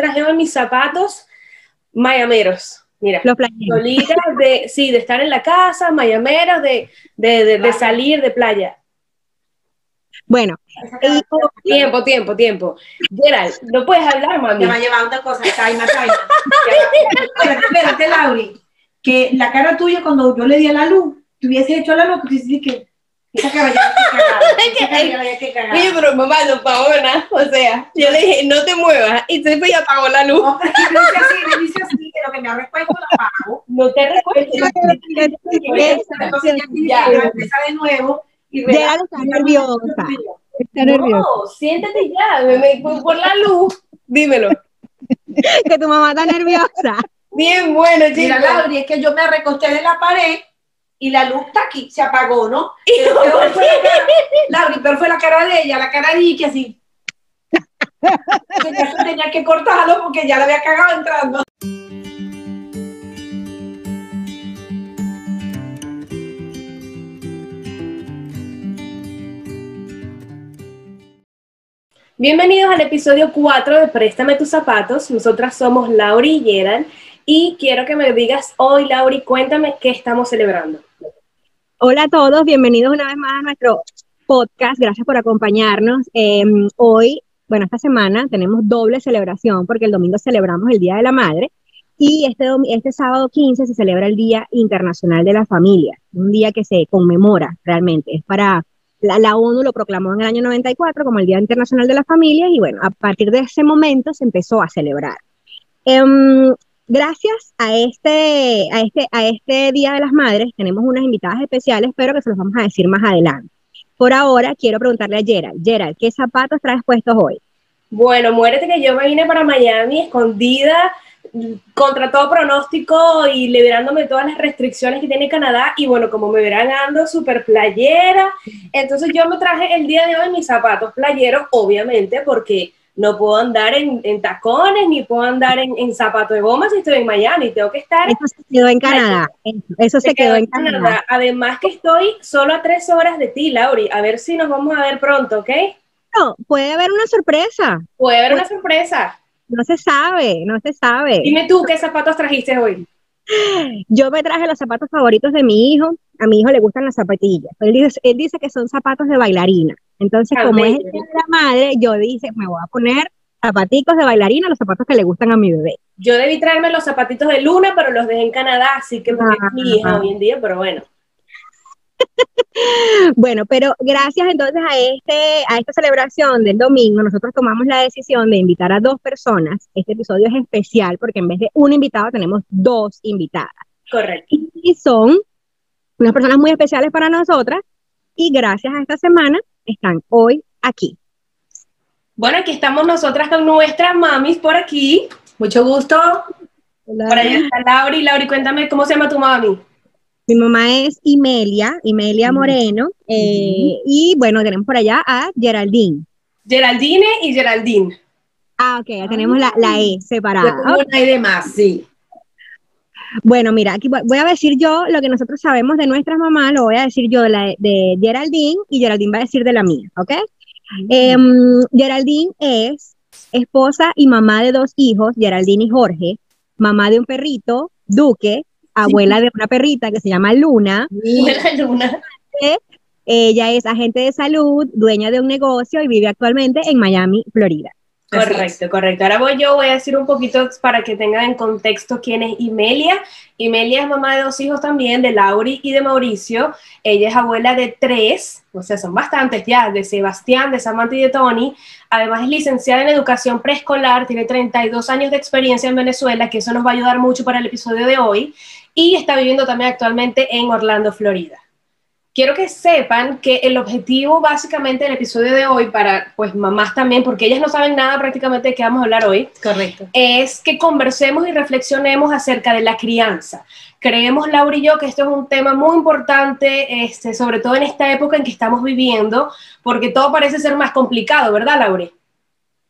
traje hoy mis zapatos mayameros. Mira, Los playeros. solitas de, sí, de estar en la casa, mayameros, de, de, de, de salir de playa. Bueno, y- Tiempo, tiempo, tiempo. Gerald, ¿no puedes hablar, mami? Me va a llevar una cosa, Taima, Taima. Espérate, espérate, Lauri. Que la cara tuya cuando yo le di a la luz, te hubiese hecho a la luz, tú dices que esa ya que cagada. Esa cara ya que cagada. Oye, pero mamá no. O sea, yo le dije, no te muevas. Y se fue y apagó la luz. No, pero me dice así, me dice así, que lo que me ha respuesto la pago. No te recuerdo. Entonces ya empezar de nuevo y está nerviosa. Está nerviosa. No, siéntate ya. me- por, la luz. Dímelo. Que tu mamá está nerviosa. Bien bueno, Mira, chicos. Lauri, es que yo me recosté de la pared y la luz está aquí, se apagó, ¿no? Pero peor fue la cara, fue la cara de ella, la cara de Ike así. Se tenía que cortarlo porque ya la había cagado entrando. Bienvenidos al episodio 4 de Préstame tus zapatos. Nosotras somos Lauri y Gerald. Y quiero que me digas hoy, Lauri, cuéntame qué estamos celebrando. Hola a todos, bienvenidos una vez más a nuestro podcast. Gracias por acompañarnos. Eh, hoy, bueno, esta semana tenemos doble celebración porque el domingo celebramos el Día de la Madre y este, este sábado 15 se celebra el Día Internacional de la Familia, un día que se conmemora realmente. Es para, la, la ONU lo proclamó en el año 94 como el Día Internacional de la Familia y bueno, a partir de ese momento se empezó a celebrar. Em, gracias a este, a, este, a este Día de las Madres tenemos unas invitadas especiales, pero que se los vamos a decir más adelante. Por ahora quiero preguntarle a Gerald, Gerald, ¿qué zapatos traes puestos hoy? Bueno, muérete que yo me vine para Miami escondida contra todo pronóstico y liberándome todas las restricciones que tiene Canadá y bueno, como me verán ando súper playera, entonces yo me traje el día de hoy mis zapatos playeros, obviamente, porque no puedo andar en, en tacones ni puedo andar en, en zapatos de goma si estoy en Miami, tengo que estar Eso se quedó en Canadá. Eso, se quedó en Canadá. Además que estoy solo a tres horas de ti, Lauri, a ver si nos vamos a ver pronto, ¿ok? No, puede haber una sorpresa. Puede haber una sorpresa. No se sabe, no se sabe. Dime tú, ¿qué zapatos trajiste hoy? Yo me traje los zapatos favoritos de mi hijo. A mi hijo le gustan las zapatillas. Él dice, él dice que son zapatos de bailarina. Entonces, Ah, como es el día de la madre, yo dije, me voy a poner zapaticos de bailarina, los zapatos que le gustan a mi bebé. Yo debí traerme los zapatitos de Luna, pero los dejé en Canadá, así que porque es mi hija Ah. hoy en día, pero bueno. Bueno, pero gracias entonces a, este, a esta celebración del domingo, nosotros tomamos la decisión de invitar a dos personas. Este episodio es especial porque en vez de un invitado tenemos dos invitadas. Correcto. Y son unas personas muy especiales para nosotras y gracias a esta semana están hoy aquí. Bueno, aquí estamos nosotras con nuestras mamis por aquí. Mucho gusto. Por allá está Lauri. Lauri, cuéntame cómo se llama tu mami. Mi mamá es Imelia, Imelia Moreno, eh, y bueno, tenemos por allá a Geraldine. Geraldine y Geraldine. Ah, ok, ya tenemos la, la E separada. Una y demás, sí. Bueno, mira, aquí voy a decir yo lo que nosotros sabemos de nuestras mamás, lo voy a decir yo de, la, de Geraldine y Geraldine va a decir de la mía, ¿ok? Em, Geraldine es esposa y mamá de dos hijos, Geraldine y Jorge, mamá de un perrito, Duque, abuela de una perrita que se llama Luna. Luna. Ella es agente de salud, dueña de un negocio y vive actualmente en Miami, Florida. Correcto, correcto. Ahora voy yo, voy a decir un poquito para que tengan en contexto quién es Imelia. Imelia es mamá de dos hijos también, de Lauri y de Mauricio. Ella es abuela de tres, o sea, son bastantes ya, de Sebastián, de Samantha y de Tony. Además es licenciada en educación preescolar, tiene 32 años de experiencia en Venezuela, que eso nos va a ayudar mucho para el episodio de hoy. Y está viviendo también actualmente en Orlando, Florida quiero que sepan que el objetivo básicamente del episodio de hoy para pues mamás también, porque ellas no saben nada prácticamente de qué vamos a hablar hoy, Correcto. es que conversemos y reflexionemos acerca de la crianza. Creemos, Laura y yo, que esto es un tema muy importante, este, sobre todo en esta época en que estamos viviendo, porque todo parece ser más complicado, ¿verdad, Laura?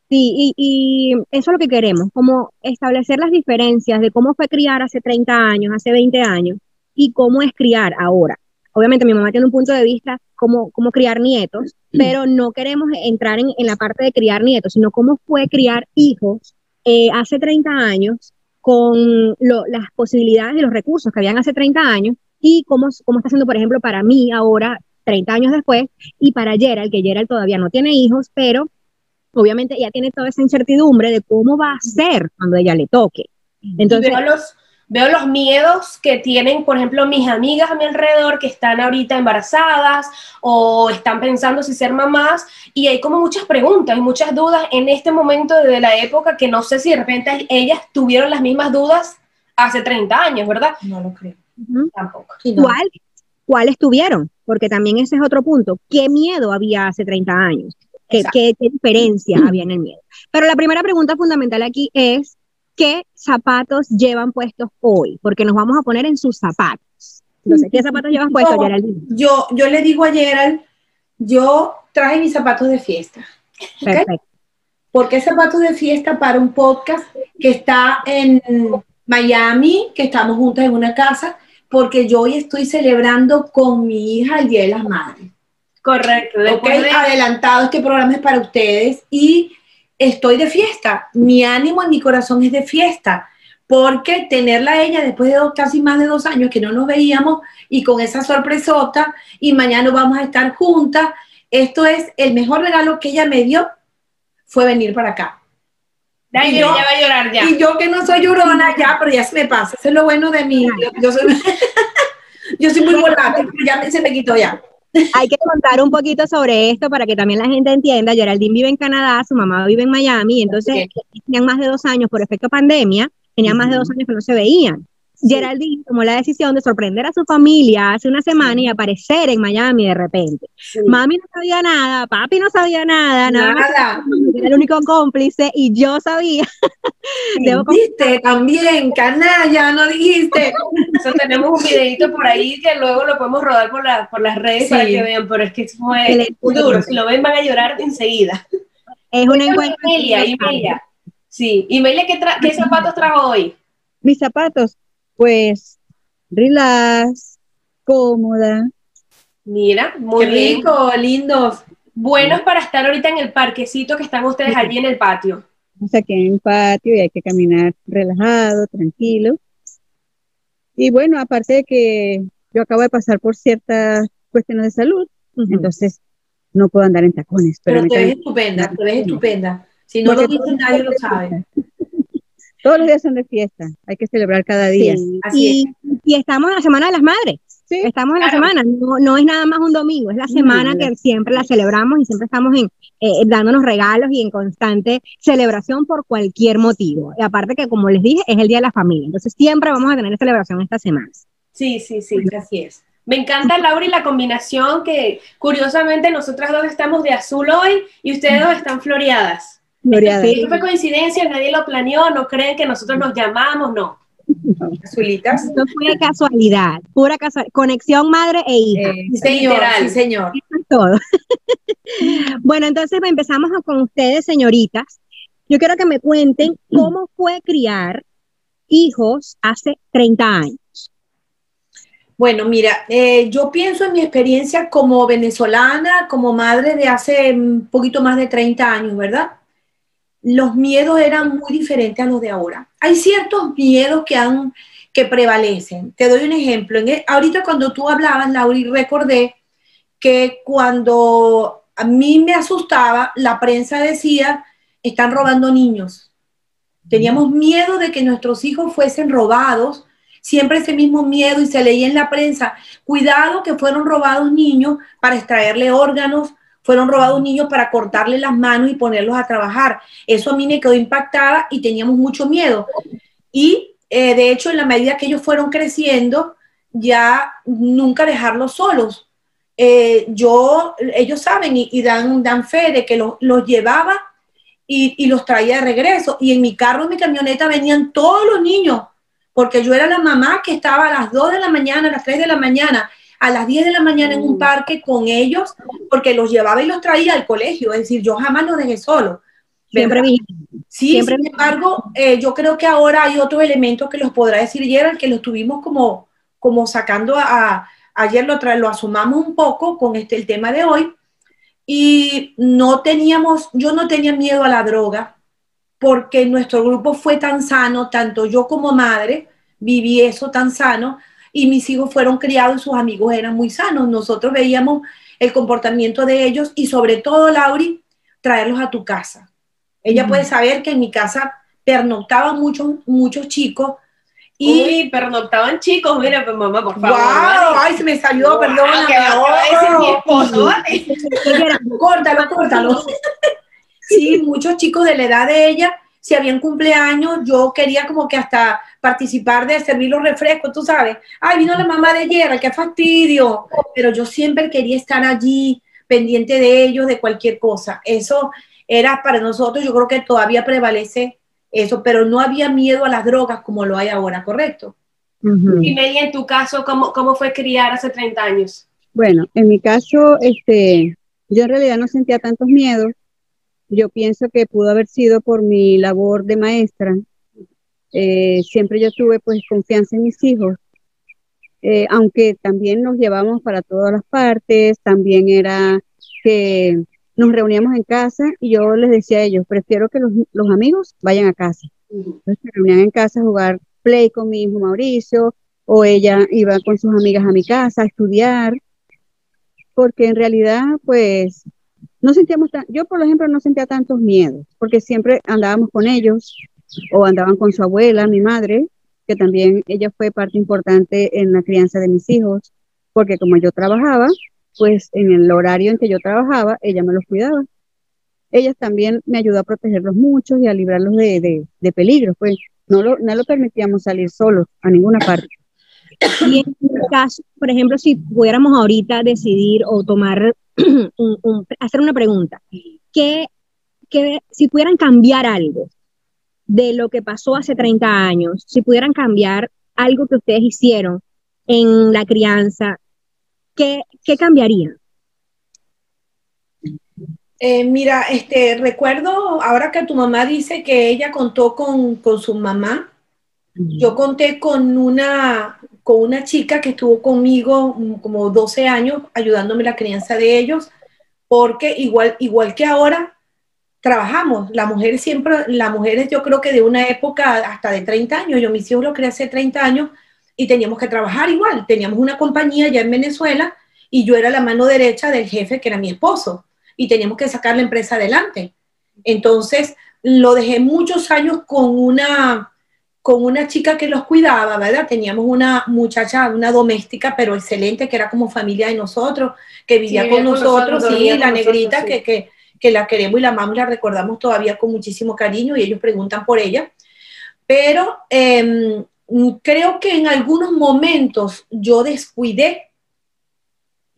Sí, y, y eso es lo que queremos, como establecer las diferencias de cómo fue criar hace 30 años, hace 20 años, y cómo es criar ahora. Obviamente mi mamá tiene un punto de vista cómo, cómo criar nietos, pero no queremos entrar en, en la parte de criar nietos, sino cómo fue criar hijos eh, hace 30 años con las posibilidades y los recursos que habían hace 30 años y cómo, cómo está siendo, por ejemplo, para mí ahora, 30 años después, y para Gerald, que Gerald todavía no tiene hijos, pero obviamente ella tiene toda esa incertidumbre de cómo va a ser cuando ella le toque. Entonces, veo los, veo los miedos que tienen, por ejemplo, mis amigas a mi alrededor que están ahorita embarazadas o están pensando si ser mamás y hay como muchas preguntas y muchas dudas en este momento de la época que no sé si de repente ellas tuvieron las mismas dudas hace 30 años, ¿verdad? No lo creo. Tampoco. ¿Cuáles tuvieron? Porque también ese es otro punto. ¿Qué miedo había hace 30 años? ¿Qué, diferencia había en el miedo? Pero la primera pregunta fundamental aquí es, ¿qué zapatos llevan puestos hoy? Porque nos vamos a poner en sus zapatos. Entonces, ¿qué zapatos llevas puestos, Gerald? Yo, yo le digo a Gerald, yo traje mis zapatos de fiesta. Perfecto. ¿Por qué zapatos de fiesta para un podcast que está en Miami, que estamos juntas en una casa? Porque yo hoy estoy celebrando con mi hija el Día de las Madres. Correcto. Okay, adelantado, este programa es para ustedes y estoy de fiesta. Mi ánimo en mi corazón es de fiesta, porque tenerla a ella después de casi más de dos años que no nos veíamos y con esa sorpresota y mañana vamos a estar juntas, esto es el mejor regalo que ella me dio, fue venir para acá. y yo, va a llorar ya. Y yo que no soy llorona ya, pero ya se me pasa. Eso es lo bueno de mí. Yo, soy, yo soy muy volátil, pero ya se me quitó ya. Hay que contar un poquito sobre esto para que también la gente entienda. Geraldine vive en Canadá, su mamá vive en Miami, entonces tenían más de dos años por efecto pandemia, tenían más de dos años que no se veían. Geraldine tomó la decisión de sorprender a su familia hace una semana y aparecer en Miami de repente. Mami no sabía nada, papi no sabía nada, nada. Era el único cómplice y yo sabía. Dijiste también, canalla, no dijiste. tenemos un videito por ahí que luego lo podemos rodar por, por las redes para que vean, pero es que fue duro. Si lo ven van a llorar enseguida. Es una encuentro. Imelia, Sí, Imelia, ¿qué, ¿qué zapatos trajo hoy? Mis zapatos, pues relax, cómoda. Mira, muy rico, lindos. Buenos para estar ahorita en el parquecito que están ustedes allí en el patio. Estamos aquí en el patio y hay que caminar relajado, tranquilo. Y bueno, aparte de que yo acabo de pasar por ciertas cuestiones de salud, entonces no puedo andar en tacones. Pero, te ves estupenda, te ves estupenda. Si no lo dice nadie lo sabe. Todos los días son de fiesta, hay que celebrar cada día. y, estamos en la Semana de las Madres. estamos en la semana, no, es nada más un domingo, es la semana que siempre la celebramos y siempre estamos en, eh, dándonos regalos y en constante celebración por cualquier motivo. Y aparte que, como les dije, es el Día de la Familia, entonces siempre vamos a tener celebración esta semana. Sí, sí, sí, así es. Me encanta, Laura, y la combinación que curiosamente nosotras dos estamos de azul hoy y ustedes dos están floreadas. Esto fue coincidencia, nadie lo planeó, no creen que nosotros nos llamamos, no. Azulitas. No fue casualidad, pura casualidad. Conexión madre e hija. Eh, señor, sí, señor. todo. bueno, entonces empezamos con ustedes, señoritas. Yo quiero que me cuenten cómo fue criar hijos hace 30 años. Bueno, mira, eh, yo pienso en mi experiencia como venezolana, como madre de hace un poquito más de 30 años, ¿verdad? Los miedos eran muy diferentes a los de ahora. Hay ciertos miedos que, han, que prevalecen. Te doy un ejemplo. E, ahorita cuando tú hablabas, Lauri, recordé que cuando a mí me asustaba, la prensa decía, están robando niños. Teníamos miedo de que nuestros hijos fuesen robados, siempre ese mismo miedo y se leía en la prensa, cuidado que fueron robados niños para extraerle órganos, fueron robados niños para cortarle las manos y ponerlos a trabajar. Eso a mí me quedó impactada y teníamos mucho miedo. Y eh, de hecho, en la medida que ellos fueron creciendo, ya nunca dejarlos solos. Eh, yo, ellos saben y, dan, dan fe de que los llevaba y, y, los traía de regreso. Y en mi carro, en mi camioneta venían todos los niños, porque yo era la mamá que estaba a las 2 de la mañana, a las 3 de la mañana, a las 10 de la mañana en un mm. parque con ellos porque los llevaba y los traía al colegio. Es decir, yo jamás los dejé solos. Siempre vi. Sí, sin embargo, eh, yo creo que ahora hay otros elementos que los podrá decir Gerald, que los tuvimos como, como sacando a, ayer lo, lo asumamos un poco con este, el tema de hoy, y no teníamos, yo no tenía miedo a la droga, porque nuestro grupo fue tan sano, tanto yo como madre viví eso tan sano y mis hijos fueron criados y sus amigos eran muy sanos. Nosotros veíamos el comportamiento de ellos y sobre todo, Lauri, traerlos a tu casa. Ella puede saber que en mi casa pernoctaban muchos, muchos chicos y Uy, pernoctaban chicos, mira, pues mamá, por favor. ¡Wow! Ay, se me salió, perdón. Ese es mi esposo, córtalo, córtalo. sí, muchos chicos de la edad de ella, si habían cumpleaños, yo quería como que hasta participar de servir los refrescos, tú sabes. Ay, vino la mamá de ayer, qué fastidio. Pero yo siempre quería estar allí, pendiente de ellos, de cualquier cosa. Eso era para nosotros, yo creo que todavía prevalece eso, pero no había miedo a las drogas como lo hay ahora, ¿correcto? Y Media, en tu caso, ¿cómo, ¿cómo fue criar hace 30 años? Bueno, en mi caso, este, yo en realidad no sentía tantos miedos. Yo pienso que pudo haber sido por mi labor de maestra. Eh, siempre yo tuve pues confianza en mis hijos, eh, aunque también nos llevamos para todas las partes, también era que nos reuníamos en casa y yo les decía a ellos, prefiero que los, amigos vayan a casa. Entonces se reunían en casa a jugar play con mi hijo Mauricio, o ella iba con sus amigas a mi casa a estudiar, porque en realidad, pues, no sentíamos, tan, yo por ejemplo no sentía tantos miedos, porque siempre andábamos con ellos, o andaban con su abuela, mi madre, que también ella fue parte importante en la crianza de mis hijos, porque como yo trabajaba, pues en el horario en que yo trabajaba, ella me los cuidaba. Ella también me ayudó a protegerlos mucho y a librarlos de, de, de peligros, pues no lo, no lo permitíamos salir solos a ninguna parte. Y en caso, por ejemplo, si pudiéramos ahorita decidir o tomar, un, hacer una pregunta, que, que si pudieran cambiar algo de lo que pasó hace 30 años, si pudieran cambiar algo que ustedes hicieron en la crianza, ¿qué, qué cambiaría? Eh, mira, este, recuerdo ahora que tu mamá dice que ella contó con, con su mamá. Yo conté con una, con una chica que estuvo conmigo como 12 años ayudándome la crianza de ellos, porque igual, igual que ahora trabajamos. La mujer siempre, las mujeres yo creo que de una época hasta de 30 años, yo mis hijos lo creé hace 30 años, y teníamos que trabajar igual. Teníamos una compañía ya en Venezuela y yo era la mano derecha del jefe, que era mi esposo, y teníamos que sacar la empresa adelante. Entonces, lo dejé muchos años con una, con una chica que los cuidaba, ¿verdad? Teníamos una muchacha, una doméstica, pero excelente, que era como familia de nosotros, que vivía con, nosotros, y la negrita Que, que, que, la queremos y la amamos, la recordamos todavía con muchísimo cariño y ellos preguntan por ella. Pero eh, Mm, creo que en algunos momentos yo descuidé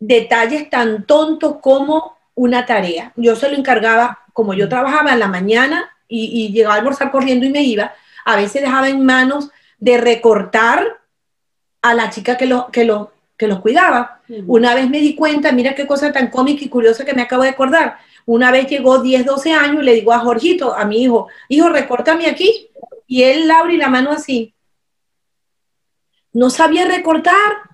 detalles tan tontos como una tarea. Yo se lo encargaba, como yo trabajaba en la mañana y, llegaba a almorzar corriendo y me iba, a veces dejaba en manos de recortar a la chica que, lo, que, lo, que los cuidaba. Una vez me di cuenta, mira qué cosa tan cómica y curiosa que me acabo de acordar. Una vez llegó 10, 12 años y le digo a Jorgito, a mi hijo, hijo, recórtame aquí. Y él, y la mano así no sabía recortar.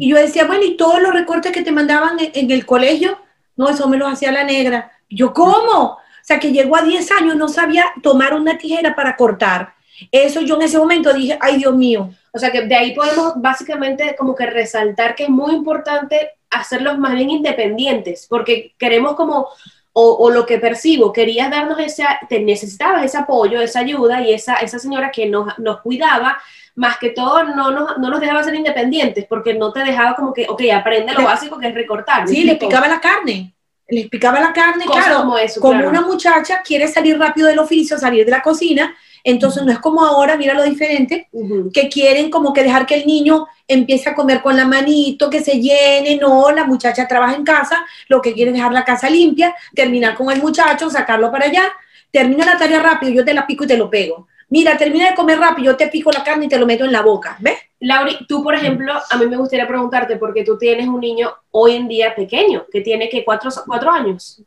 Y yo decía, bueno, ¿y todos los recortes que te mandaban en, el colegio? No, eso me los hacía la negra. Yo, ¿cómo? O sea, que llegó a 10 años, no sabía tomar una tijera para cortar. Eso yo en ese momento dije, ay Dios mío. O sea, que de ahí podemos básicamente como que resaltar que es muy importante hacerlos más bien independientes, porque queremos como, o, lo que percibo, querías darnos ese, te necesitabas ese apoyo, esa ayuda y esa, esa señora que nos, nos cuidaba, más que todo no nos, no nos dejaba ser independientes porque no te dejaba como que, ok, aprende lo básico que es recortar. Sí, le picaba la carne. Le picaba la carne, claro. Como, eso, como una muchacha quiere salir rápido del oficio, salir de la cocina, entonces no es como ahora, mira lo diferente, que quieren como que dejar que el niño empiece a comer con la manito, que se llene, no, la muchacha trabaja en casa, lo que quiere es dejar la casa limpia, terminar con el muchacho, sacarlo para allá, termina la tarea rápido, yo te la pico y te lo pego. Mira, termina de comer rápido, yo te pico la carne y te lo meto en la boca, ¿ves? Lauri, tú, por ejemplo, a mí me gustaría preguntarte, porque tú tienes un niño hoy en día pequeño, que tiene que cuatro, cuatro años.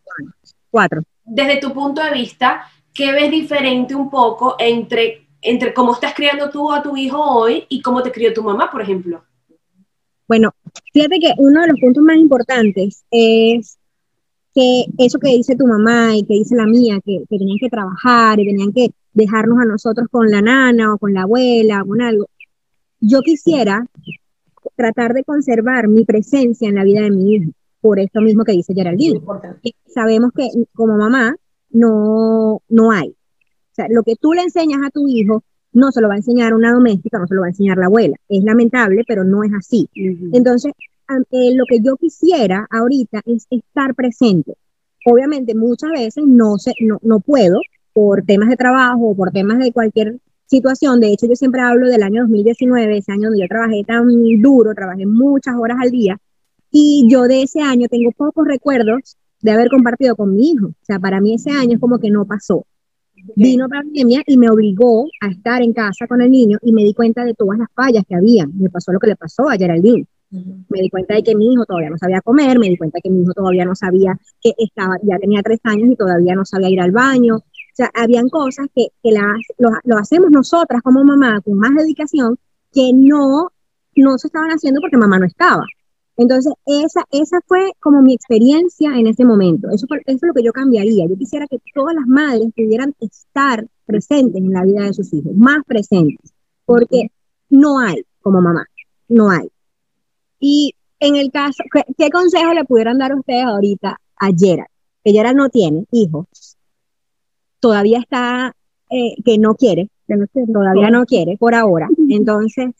Cuatro. Desde tu punto de vista, ¿qué ves diferente un poco entre, entre cómo estás criando tú a tu hijo hoy y cómo te crió tu mamá, por ejemplo? Bueno, fíjate que uno de los puntos más importantes es que eso que dice tu mamá y que dice la mía, que, que tenían que trabajar y tenían que dejarnos a nosotros con la nana o con la abuela o con algo, yo quisiera tratar de conservar mi presencia en la vida de mi hijo, por esto mismo que dice Geraldine. Sabemos que como mamá no, no hay. O sea, lo que tú le enseñas a tu hijo no se lo va a enseñar una doméstica, no se lo va a enseñar la abuela. Es lamentable, pero no es así. Entonces, eh, lo que yo quisiera ahorita es estar presente. Obviamente, muchas veces no, sé, no, no puedo por temas de trabajo o por temas de cualquier situación. De hecho, yo siempre hablo del año 2019, ese año donde yo trabajé tan duro, trabajé muchas horas al día, y yo de ese año tengo pocos recuerdos de haber compartido con mi hijo. O sea, para mí ese año es como que no pasó. Vino pandemia y me obligó a estar en casa con el niño y me di cuenta de todas las fallas que había. Me pasó lo que le pasó a Geraldine. Me di cuenta de que mi hijo todavía no sabía comer, me di cuenta de que mi hijo todavía no sabía que estaba, ya tenía tres años y todavía no sabía ir al baño. O sea, habían cosas que, que las, lo, lo, hacemos nosotras como mamá con más dedicación que no, no se estaban haciendo porque mamá no estaba. Entonces, esa, esa fue como mi experiencia en ese momento. Eso, eso es lo que yo cambiaría. Yo quisiera que todas las madres pudieran estar presentes en la vida de sus hijos, más presentes, porque no hay como mamá, no hay. Y en el caso, ¿qué, consejo le pudieran dar ustedes ahorita a Gerard? Que Gerard no tiene hijos, todavía está, eh, que no quiere, que no quiere, todavía no quiere por ahora. Entonces,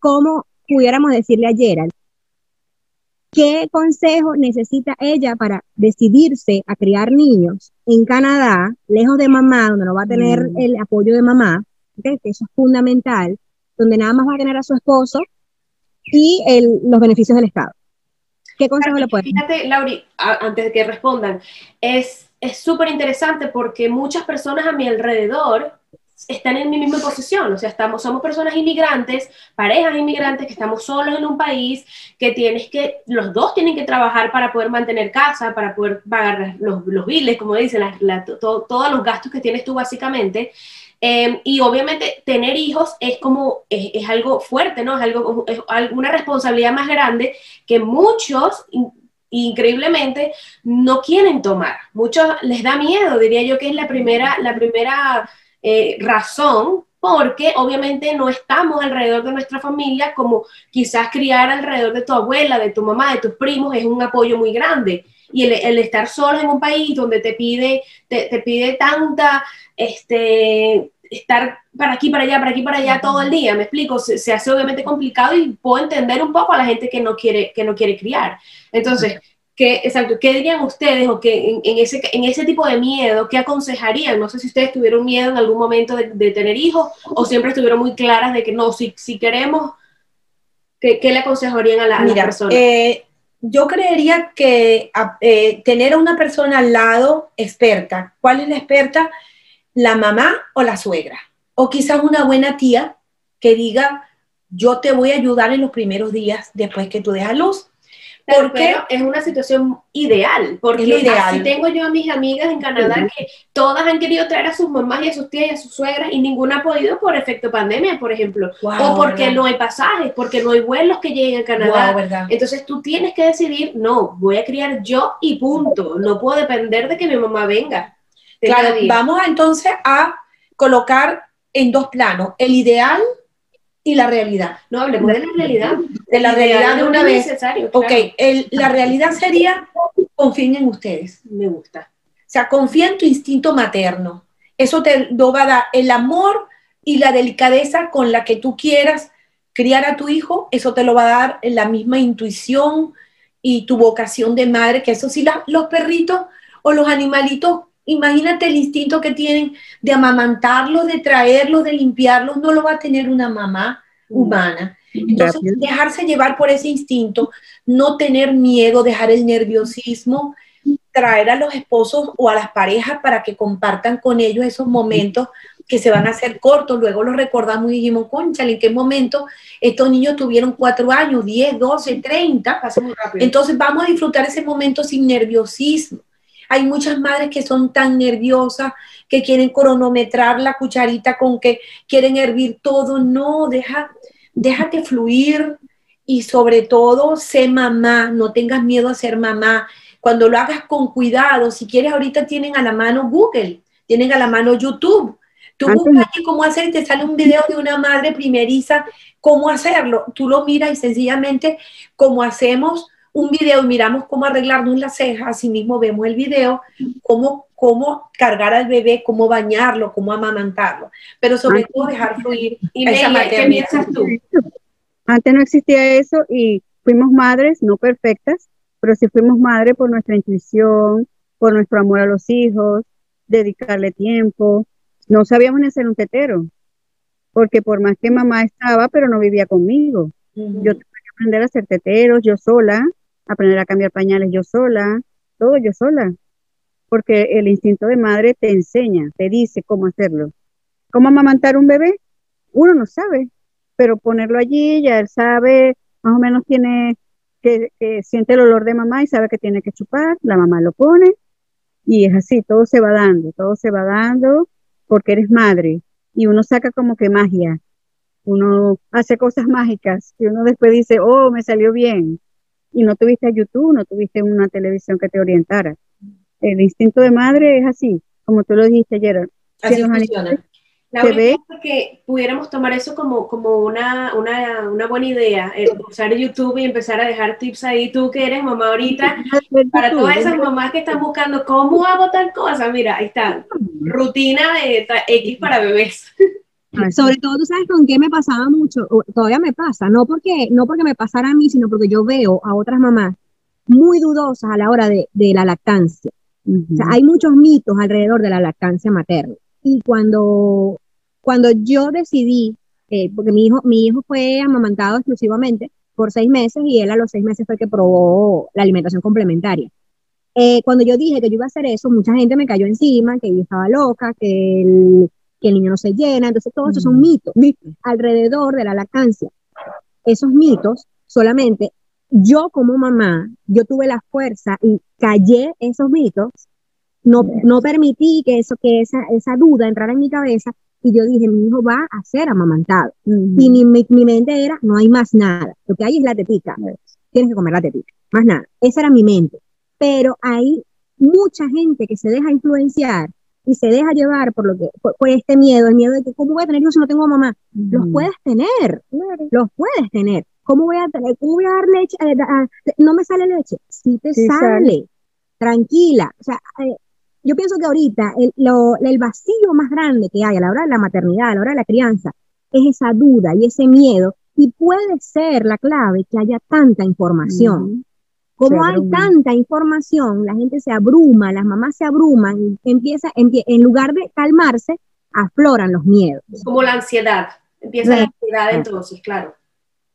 ¿cómo pudiéramos decirle a Gerald qué consejo necesita ella para decidirse a criar niños en Canadá, lejos de mamá, donde no va a tener mm. el apoyo de mamá, que eso es fundamental, donde nada más va a tener a su esposo y el, los beneficios del Estado. ¿Qué consejo le puede Fíjate, Lauri, antes de que respondan, es súper interesante porque muchas personas a mi alrededor están en mi misma posición, o sea, estamos, somos personas inmigrantes, parejas inmigrantes que estamos solos en un país, que tienes que, los dos tienen que trabajar para poder mantener casa, para poder pagar los, los biles, como dicen, todos los gastos que tienes tú básicamente. Em, y obviamente tener hijos es como, es, es, algo fuerte, ¿no? Es algo, es una responsabilidad más grande que muchos, increíblemente, no quieren tomar. Muchos les da miedo, diría yo que es la primera, la primera eh, razón, porque obviamente no estamos alrededor de nuestra familia como quizás criar alrededor de tu abuela, de tu mamá, de tus primos es un apoyo muy grande. Y el, estar solo en un país donde te pide, te, te pide tanta, este, estar para aquí, para allá, para aquí, para allá todo el día, me explico, se, se, hace obviamente complicado y puedo entender un poco a la gente que no quiere, que no quiere criar. Entonces, ¿qué, exacto, ¿qué dirían ustedes o que en, en, ese, en ese tipo de miedo, qué aconsejarían? No sé si ustedes tuvieron miedo en algún momento de, de tener hijos o siempre estuvieron muy claras de que no, si, si queremos, ¿qué, ¿qué, le aconsejarían a la, Mira, a la persona? Eh, yo creería que eh, tener a una persona al lado experta, ¿cuál es la experta? la mamá o la suegra. O quizás una buena tía que diga, yo te voy a ayudar en los primeros días después que tú dejas luz. Porque es una situación ideal, porque ideal. así tengo yo a mis amigas en Canadá uh -huh. que todas han querido traer a sus mamás y a sus tías y a sus suegras y ninguna ha podido por efecto pandemia, por ejemplo, wow, o porque ¿verdad? no hay pasajes, porque no hay vuelos que lleguen a Canadá. Wow, Entonces tú tienes que decidir, no, voy a criar yo y punto, no puedo depender de que mi mamá venga. Claro, vamos entonces a colocar en dos planos, el ideal y la realidad. No, hablemos de la realidad. De la realidad de una vez. Necesario, claro. Ok, el, la realidad sería, confíen en ustedes. Me gusta. O sea, confía en tu instinto materno. Eso te lo va a dar el amor y la delicadeza con la que tú quieras criar a tu hijo, eso te lo va a dar la misma intuición y tu vocación de madre, que eso sí, la, los perritos o los animalitos Imagínate el instinto que tienen de amamantarlos, de traerlos, de limpiarlos, no lo va a tener una mamá humana. Entonces, dejarse llevar por ese instinto, no tener miedo, dejar el nerviosismo, traer a los esposos o a las parejas para que compartan con ellos esos momentos que se van a hacer cortos. Luego los recordamos y dijimos, conchale, ¿en qué momento estos niños tuvieron cuatro años, 10, 12, 30? Entonces vamos a disfrutar ese momento sin nerviosismo hay muchas madres que son tan nerviosas que quieren cronometrar la cucharita con que quieren hervir todo. No, deja, déjate fluir y sobre todo sé mamá, no tengas miedo a ser mamá. cuando lo hagas con cuidado, si quieres ahorita tienen a la mano Google, tienen a la mano YouTube. Tú Antes buscas cómo hacer y te sale un video de una madre primeriza, cómo hacerlo. Tú lo miras y sencillamente como hacemos un video y miramos cómo arreglarnos las cejas, así mismo vemos el video, cómo, cómo cargar al bebé, cómo bañarlo, cómo amamantarlo. Pero sobre Antes todo dejar fluir Y esa ¿qué piensas tú? Antes no existía eso y fuimos madres, no perfectas, pero sí fuimos madres por nuestra intuición, por nuestro amor a los hijos, dedicarle tiempo. No sabíamos ni hacer un tetero, porque por más que mamá estaba, pero no vivía conmigo. Yo tuve que aprender a hacer teteros yo sola, aprender a cambiar pañales yo sola, todo yo sola, porque el instinto de madre te enseña, te dice cómo hacerlo. ¿Cómo amamantar un bebé? Uno no sabe, pero ponerlo allí, ya él sabe, más o menos tiene que, siente el olor de mamá y sabe que tiene que chupar, la mamá lo pone y es así, todo se va dando, todo se va dando porque eres madre y uno saca como que magia, uno hace cosas mágicas y uno después dice, oh, me salió bien. Y no tuviste YouTube, no tuviste una televisión que te orientara. El instinto de madre es así, como tú lo dijiste ayer. Así funciona. La única ve- cosa que pudiéramos tomar eso como, como una, una, una buena idea, eh, usar YouTube y empezar a dejar tips ahí, tú que eres mamá ahorita, para todas esas mamás que están buscando cómo hago tal cosa, mira, ahí está, rutina de X para bebés. Sobre todo, tú sabes con qué me pasaba mucho, todavía me pasa, no porque, no porque me pasara a mí, sino porque yo veo a otras mamás muy dudosas a la hora de, de la lactancia. O sea, hay muchos mitos alrededor de la lactancia materna. Y cuando, cuando yo decidí, eh, porque mi hijo, mi hijo fue amamantado exclusivamente por seis meses y él a los seis meses fue que probó la alimentación complementaria. Eh, cuando yo dije que yo iba a hacer eso, mucha gente me cayó encima, que yo estaba loca, que el, que el niño no se llena. Entonces, todos esos son mitos alrededor de la lactancia. Esos mitos solamente yo como mamá, yo tuve la fuerza y callé esos mitos, no, no permití que, eso, que esa, esa duda entrara en mi cabeza y yo dije, mi hijo va a ser amamantado. Y mi, mi, mi mente era, no hay más nada, lo que hay es la tetica, tienes que comer la tetica, más nada. Esa era mi mente. Pero hay mucha gente que se deja influenciar y se deja llevar por, lo que, por, por este miedo, el miedo de que, ¿cómo voy a tener hijos si no tengo mamá? Los puedes tener, los puedes tener. ¿Cómo voy a, tener, cómo voy a dar leche? Eh, ah, no me sale leche. Sí te Sí sale. sale. Tranquila. O sea, eh, yo pienso que ahorita el, lo- el vacío más grande que hay a la hora de la maternidad, a la hora de la crianza, es esa duda y ese miedo. Y puede ser la clave que haya tanta información. Como hay tanta información, la gente se abruma, las mamás se abruman, y empieza, empie- en lugar de calmarse, afloran los miedos. Como la ansiedad, empieza la ansiedad entonces, claro.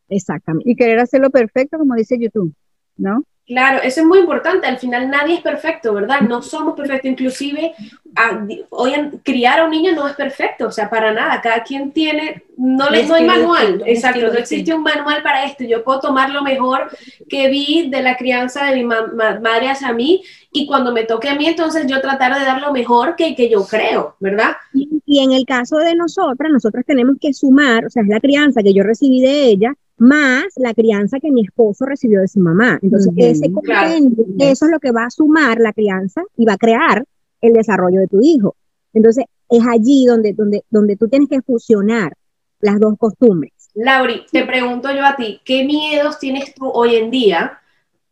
Exactamente. Y querer hacerlo perfecto, como dice YouTube, ¿no? Claro, eso es muy importante. Al final nadie es perfecto, ¿verdad? No somos perfectos. Inclusive, a- hoy en, criar a un niño no es perfecto, o sea, para nada. Cada quien tiene, no, le, Un no hay manual. Exacto, no existe un manual para esto. Yo puedo tomar lo mejor que vi de la crianza de mi ma- ma- madre hacia mí y cuando me toque a mí, entonces yo tratar de dar lo mejor que, que yo creo, ¿verdad? Y, y en el caso de nosotras, nosotras tenemos que sumar, o sea, es la crianza que yo recibí de ella, más la crianza que mi esposo recibió de su mamá. Entonces, ese Claro. compendio, eso es lo que va a sumar la crianza y va a crear el desarrollo de tu hijo. Entonces, es allí donde, donde, donde tú tienes que fusionar las dos costumbres. Lauri, te pregunto yo a ti, ¿qué miedos tienes tú hoy en día,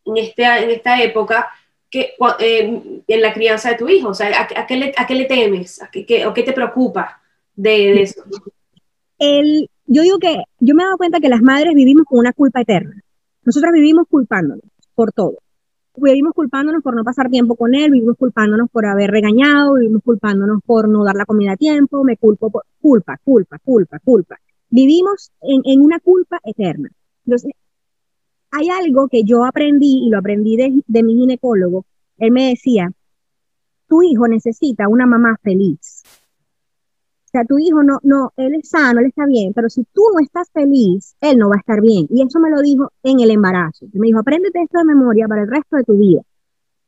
en, este, en esta época, que, eh, en la crianza de tu hijo? O sea, ¿a, a qué, le, a qué le temes? ¿A qué, qué- ¿O qué te preocupa de, de eso? el, yo digo que yo me he dado cuenta que las madres vivimos con una culpa eterna. Nosotras vivimos culpándonos por todo. Vivimos culpándonos por no pasar tiempo con él, vivimos culpándonos por haber regañado, vivimos culpándonos por no dar la comida a tiempo, me culpo por culpa, culpa, culpa, culpa. Vivimos en, en una culpa eterna. Entonces, hay algo que yo aprendí y lo aprendí de, de mi ginecólogo. Él me decía, tu hijo necesita una mamá feliz. O sea, tu hijo no, no, él es sano, él está bien, pero si tú no estás feliz, él no va a estar bien. Y eso me lo dijo en el embarazo. Me dijo, apréndete esto de memoria para el resto de tu vida.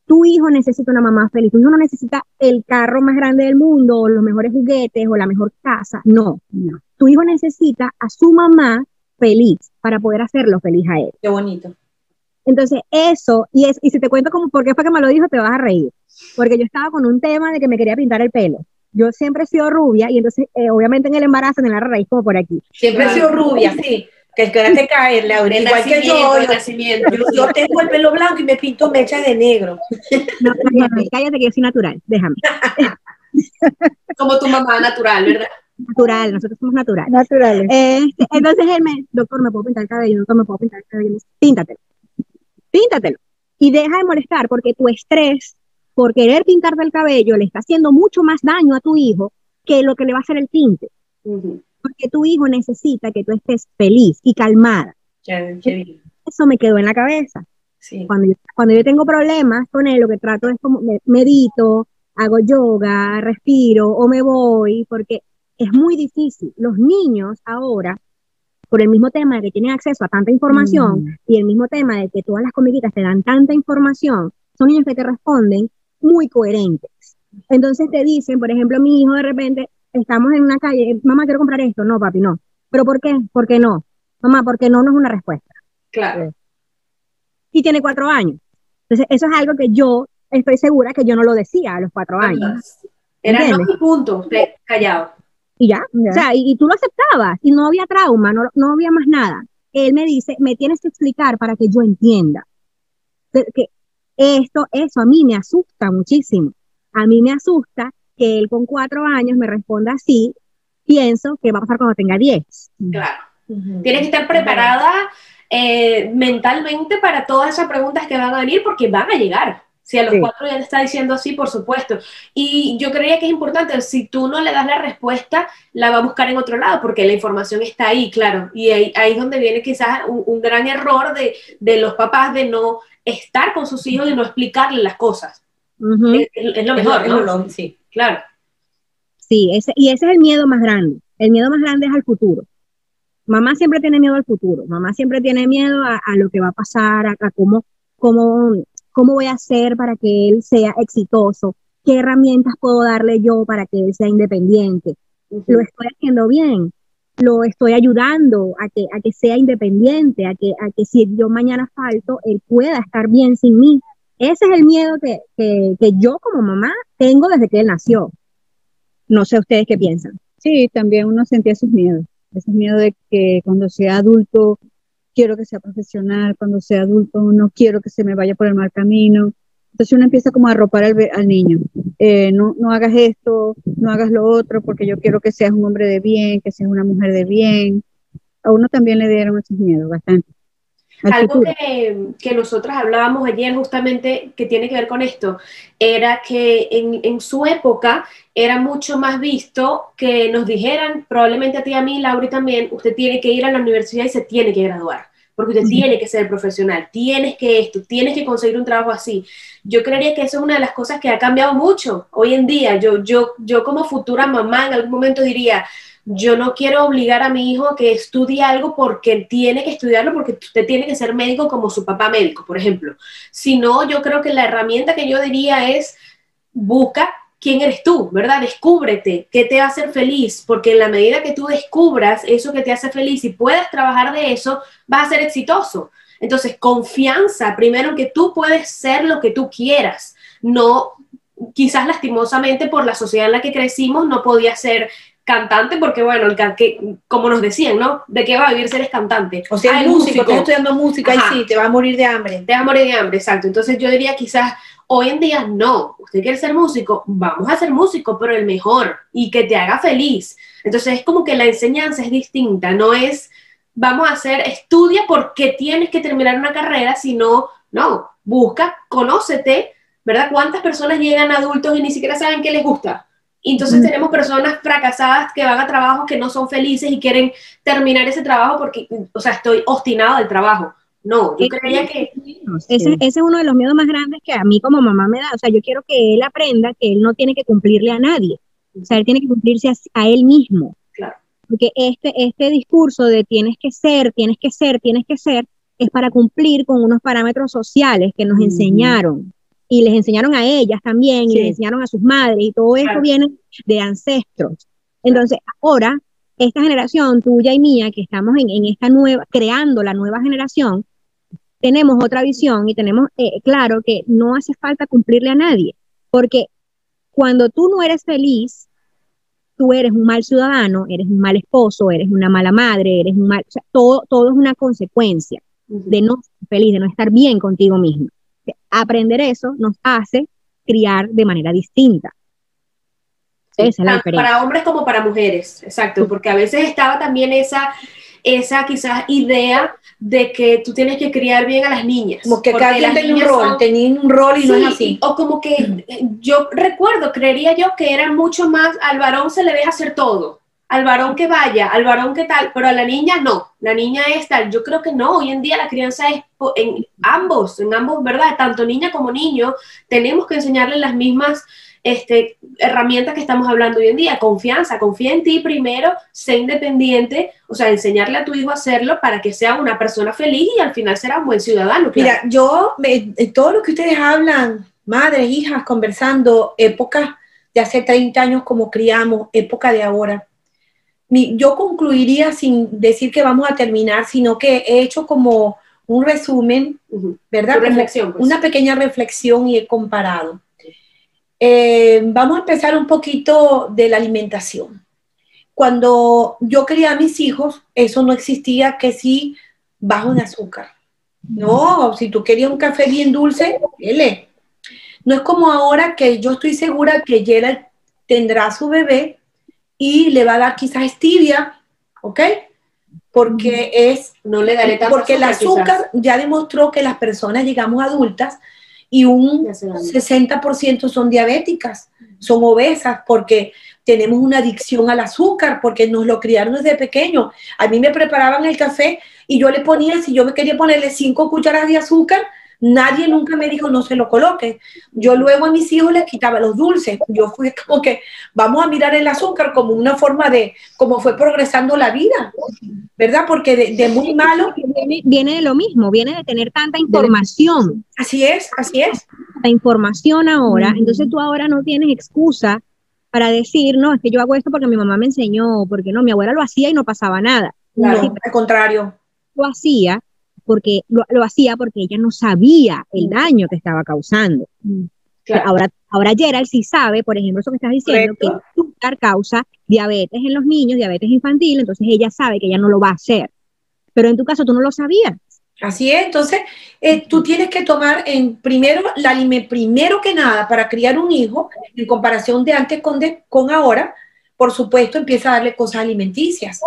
Tu hijo necesita una mamá feliz. Tu hijo no necesita el carro más grande del mundo, o los mejores juguetes, o la mejor casa. No, no. Tu hijo necesita a su mamá feliz para poder hacerlo feliz a él. Qué bonito. Entonces, eso, y, es, y si te cuento como por qué fue que me lo dijo, te vas a reír. Porque yo estaba con un tema de que me quería pintar el pelo. Yo siempre he sido rubia y entonces, eh, obviamente en el embarazo, en la raíz, como por aquí. Siempre he sido rubia, sí. Que es que ahora te cae, Laura. El Igual que yo, nacimiento, el yo, nacimiento. yo- yo tengo el pelo blanco y me pinto mecha de negro. No, cállate, cállate que yo soy natural, déjame. Como tu mamá natural, ¿verdad? Natural, nosotros somos naturales. Naturales. Este, entonces él me, doctor, ¿me puedo pintar el cabello? Doctor, ¿me puedo pintar el cabello? Píntatelo. Píntatelo. Y deja de molestar porque tu estrés por querer pintarte el cabello le está haciendo mucho más daño a tu hijo que lo que le va a hacer el tinte. Porque tu hijo necesita que tú estés feliz y calmada. Qué- qué bien. Eso me quedó en la cabeza. Sí. Cuando yo, cuando yo tengo problemas con él, lo que trato es como me- medito, hago yoga, respiro o me voy, porque es muy difícil. Los niños ahora, por el mismo tema de que tienen acceso a tanta información Mm. y el mismo tema de que todas las comiquitas te dan tanta información, son niños que te responden muy coherentes. Entonces te dicen, por ejemplo, mi hijo de repente, estamos en una calle, mamá, quiero comprar esto. No, papi, no. ¿Pero por qué? ¿Por qué no? Mamá, porque no, no es una respuesta Claro. y tiene cuatro años. Entonces, eso es algo que yo estoy segura que yo no lo decía a los cuatro años. Era no y punto, callado. Y ya, o sea, y, y tú lo aceptabas y no había trauma, no, no había más nada. Él me dice, me tienes que explicar para que yo entienda. Que, que esto, eso a mí me asusta muchísimo. A mí me asusta que él con cuatro años me responda así, pienso que va a pasar cuando tenga diez. Claro. Tienes que estar preparada eh, mentalmente para todas esas preguntas que van a venir porque van a llegar. Si a los Sí. cuatro ya te está diciendo así, por supuesto. Y yo creía que es importante, si tú no le das la respuesta, la va a buscar en otro lado porque la información está ahí, claro. Y ahí, ahí es donde viene quizás un, un gran error de, de los papás de no estar con sus hijos y no explicarle las cosas. Es, es lo mejor, Es ¿no? lo- sí. Claro. Sí, ese, y ese es el miedo más grande. El miedo más grande es al futuro. Mamá siempre tiene miedo al futuro. Mamá siempre tiene miedo a, a lo que va a pasar, a, a cómo, cómo, cómo voy a hacer para que él sea exitoso, qué herramientas puedo darle yo para que él sea independiente. Lo estoy haciendo bien, lo estoy ayudando a que, a que sea independiente, a que, a que si yo mañana falto, él pueda estar bien sin mí. Ese es el miedo que, que, que yo como mamá tengo desde que él nació. No sé ustedes qué piensan. Sí, también uno sentía esos miedos, esos miedos de que cuando sea adulto quiero que sea profesional, cuando sea adulto no quiero que se me vaya por el mal camino. Entonces uno empieza como a arropar al, niño. Eh, no, no hagas esto, no hagas lo otro, porque yo quiero que seas un hombre de bien, que seas una mujer de bien. A uno también le dieron esos miedos, bastante. Al Algo que, que nosotras hablábamos ayer justamente que tiene que ver con esto, era que en, en su época era mucho más visto que nos dijeran, probablemente a ti y a mí, Laura, y también, usted tiene que ir a la universidad y se tiene que graduar, porque usted tiene que ser profesional, tienes que esto, tienes que conseguir un trabajo así. Yo creería que eso es una de las cosas que ha cambiado mucho hoy en día. Yo, yo, yo como futura mamá en algún momento diría, yo no quiero obligar a mi hijo a que estudie algo porque tiene que estudiarlo, porque usted tiene que ser médico como su papá médico, por ejemplo. Sino, yo creo que la herramienta que yo diría es busca quién eres tú, ¿verdad? Descúbrete, qué te va a hacer feliz, porque en la medida que tú descubras eso que te hace feliz y puedas trabajar de eso, vas a ser exitoso. Entonces, confianza, primero que tú puedes ser lo que tú quieras, no quizás lastimosamente por la sociedad en la que crecimos no podía ser cantante porque bueno, el can- que, como nos decían, ¿no? ¿De qué va a vivir si eres cantante? O sea, el el músico, estás estudiando música Ajá. y sí, te vas a morir de hambre. te vas a morir de hambre, exacto. Entonces yo diría quizás hoy en día no, usted quiere ser músico, vamos a ser músico, pero el mejor y que te haga feliz. Entonces es como que la enseñanza es distinta, no es vamos a hacer estudia porque tienes que terminar una carrera, sino no, busca, conócete, ¿verdad? ¿Cuántas personas llegan adultos y ni siquiera saben qué les gusta? Y entonces Mm. tenemos personas fracasadas que van a trabajos que no son felices y quieren terminar ese trabajo porque, o sea, estoy obstinado del trabajo. No, yo Sí. creía que Ese, ese es uno de los miedos más grandes que a mí como mamá me da. O sea, yo quiero que él aprenda que él no tiene que cumplirle a nadie. O sea, él tiene que cumplirse a, a él mismo. Claro. Porque este, este discurso de tienes que ser, tienes que ser, tienes que ser, es para cumplir con unos parámetros sociales que nos enseñaron. Y les enseñaron a ellas también, y les enseñaron a sus madres, y todo eso Claro. viene de ancestros. Entonces, ahora, esta generación tuya y mía, que estamos en, en esta nueva, creando la nueva generación, tenemos otra visión y tenemos eh, claro que no hace falta cumplirle a nadie, porque cuando tú no eres feliz, tú eres un mal ciudadano, eres un mal esposo, eres una mala madre, eres un mal, o sea, todo, todo es una consecuencia de no ser feliz, de no estar bien contigo mismo. Aprender eso nos hace criar de manera distinta. Esa es la diferencia. Para hombres como para mujeres, exacto, porque a veces estaba también esa, esa quizás idea de que tú tienes que criar bien a las niñas. Como que cada quien tenía un rol, tenía un rol y no es así. O como que yo recuerdo, creería yo que era mucho más, al varón se le deja hacer todo, al varón que vaya, al varón que tal, pero a la niña no, la niña es tal. Yo creo que no, hoy en día la crianza es en ambos, en ambos, ¿verdad? Tanto niña como niño, tenemos que enseñarle las mismas este, herramientas que estamos hablando hoy en día, confianza, confía en ti primero, sé independiente, o sea, enseñarle a tu hijo a hacerlo para que sea una persona feliz y al final será un buen ciudadano. Mira, yo, todo lo que ustedes hablan, madres, hijas, conversando, época de hace 30 años como criamos, época de ahora. yo concluiría sin decir que vamos a terminar, sino que he hecho como un resumen, ¿verdad? Reflexión, pues. Una pequeña reflexión y he comparado. Eh, vamos a empezar un poquito de la alimentación. Cuando yo quería a mis hijos, eso no existía que si bajo en azúcar. No, si tú querías un café bien dulce, él No es como ahora que yo estoy segura que Gerald tendrá su bebé y le va a dar quizás stevia, ¿ok? Porque es... No le daré tanto Porque el azúcar ya demostró que las personas llegamos adultas y un 60% son diabéticas, son obesas porque tenemos una adicción al azúcar, porque nos lo criaron desde pequeño. A mí me preparaban el café y yo le ponía, si yo me quería ponerle cinco cucharadas de azúcar, Nadie nunca me dijo no se lo coloque. Yo luego a mis hijos les quitaba los dulces. Yo fui como que vamos a mirar el azúcar como una forma de cómo fue progresando la vida, ¿verdad? Porque de, muy malo. Viene, de lo mismo, viene de tener tanta información. Así es, así es. La información ahora, entonces tú ahora no tienes excusa para decir, no, es que yo hago esto porque mi mamá me enseñó, porque no, mi abuela lo hacía y no pasaba nada. Claro, al contrario. Lo hacía porque lo, hacía porque ella no sabía el mm. daño que estaba causando. Mm. Ahora, ahora Gerald sí sabe, por ejemplo, eso que estás diciendo, que el azúcar causa diabetes en los niños, diabetes infantil, entonces ella sabe que ella no lo va a hacer. Pero en tu caso tú no lo sabías. Así es, entonces eh, tú tienes que tomar en primero, la, primero que nada, para criar un hijo, en comparación de antes con, con ahora, por supuesto, empieza a darle cosas alimenticias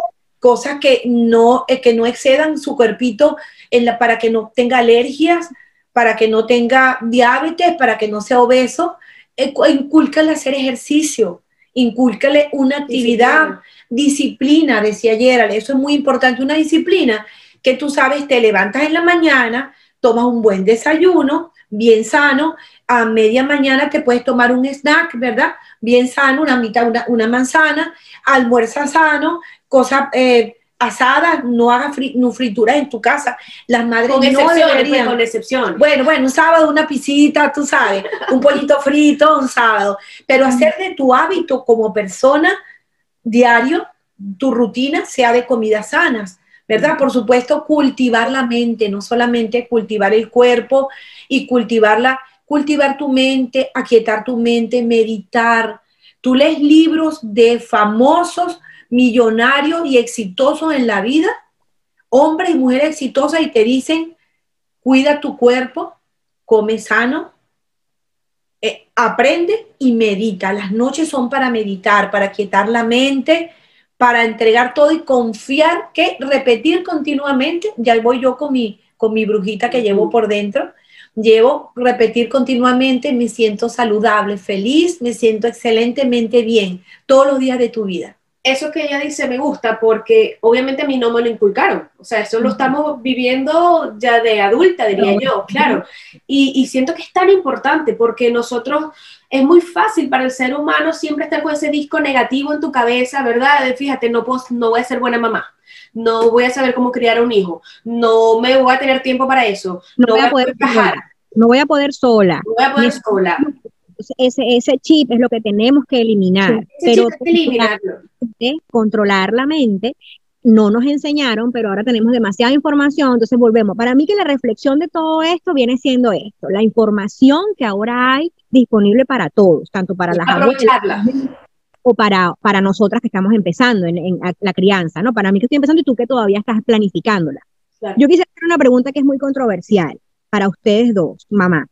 cosas que no, eh, que no excedan su cuerpito en la, para que no tenga alergias, para que no tenga diabetes, para que no sea obeso. Eh, incúlcale hacer ejercicio, incúlcale una actividad, disciplina. decía ayer, eso es muy importante, una disciplina que tú sabes, te levantas en la mañana, tomas un buen desayuno, bien sano, a media mañana te puedes tomar un snack, ¿verdad? Bien sano, una mitad, una, una manzana, almuerza sano, cosas eh, asadas, no hagas no frituras en tu casa. Las madres con no pues, deberían. Con excepción. Bueno, bueno, un sábado una pisita, tú sabes, un pollito frito un sábado. Pero hacer de tu hábito como persona diario, tu rutina sea de comidas sanas. ¿verdad? Por supuesto, cultivar la mente, no solamente cultivar el cuerpo y cultivarla, cultivar tu mente, aquietar tu mente, meditar. Tú lees libros de famosos millonarios y exitosos en la vida, hombres y mujeres exitosas, y te dicen, cuida tu cuerpo, come sano, eh, aprende y medita. Las noches son para meditar, para quietar la mente, para entregar todo y confiar que repetir continuamente, ya voy yo con mi, con mi brujita que llevo por dentro, llevo repetir continuamente, me siento saludable, feliz, me siento excelentemente bien todos los días de tu vida eso que ella dice me gusta porque obviamente a mí no me lo inculcaron. O sea, eso lo estamos viviendo ya de adulta, diría yo, claro. Y, siento que es tan importante porque nosotros, es muy fácil para el ser humano siempre estar con ese disco negativo en tu cabeza, ¿verdad? De, fíjate, no, puedo, no voy a ser buena mamá. No voy a saber cómo criar a un hijo. No me voy a tener tiempo para eso. No, voy, a poder viajar. No voy a poder sola. No voy a poder sola ese, ese chip es lo que tenemos que eliminar. pero controlar la mente no nos enseñaron, pero ahora tenemos demasiada información, entonces volvemos. Para mí que la reflexión de todo esto viene siendo esto, la información que ahora hay disponible para todos, tanto para las abuelas o para, para nosotras que estamos empezando en, la crianza, ¿no? Para mí que estoy empezando y tú que todavía estás planificándola. Yo quisiera hacer una pregunta que es muy controversial para ustedes dos, mamás.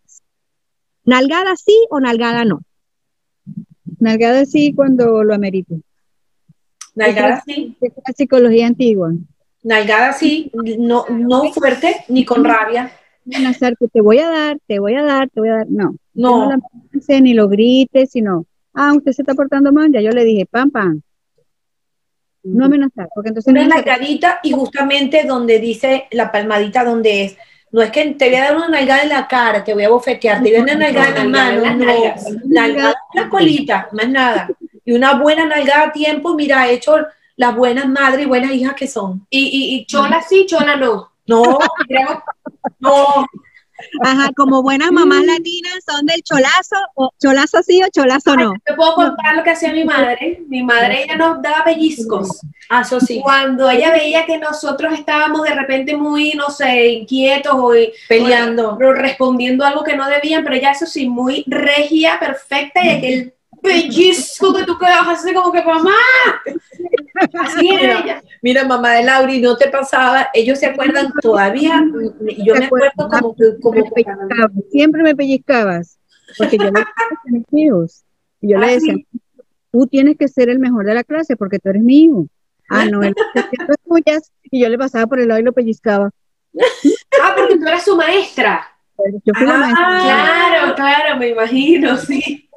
¿Nalgada sí o nalgada no? Nalgada sí cuando lo amerito. Nalgada sí. Es la psicología antigua. Nalgada sí, no, no fuerte ni con rabia. Nazar, que te voy a dar, te voy a dar, te voy a dar. No, no. no la ni lo grites, sino, ah, usted se está portando mal, ya yo le dije, pam, pam. No amenazar, porque entonces... Una nalgadita y justamente donde dice la palmadita donde es, no es que te voy a dar una nalgada en la cara, te voy a bofetear, te voy a dar una nalgada en la mano, no, nalgada en la colita, más nada y una buena nalgada a tiempo, mira, he hecho las buenas madres y buenas hijas que son. Y, y, y chola sí, chola no. No, no. Ajá, como buenas mamás latinas son del cholazo, o cholazo sí o cholazo no. te puedo contar lo que hacía mi madre. Mi madre ella nos daba pellizcos. Ah, eso sí. Cuando ella veía que nosotros estábamos de repente muy, no sé, inquietos o peleando, o respondiendo algo que no debían, pero ella eso sí, muy regia, perfecta y aquel pellizco que tú quedas así como que mamá. Así era ella. Mira, mamá de Lauri, no te pasaba, ellos se acuerdan todavía, yo me acuerdo como, como siempre me pellizcabas, porque yo mis hijos, y yo le ah, decía, tú tienes que ser el mejor de la clase porque tú eres mi hijo. Ah, no, él tuyas, y yo le pasaba por el lado y lo pellizcaba. Ah, porque tú eras su maestra. Yo fui la maestra. Claro, claro, me imagino, sí.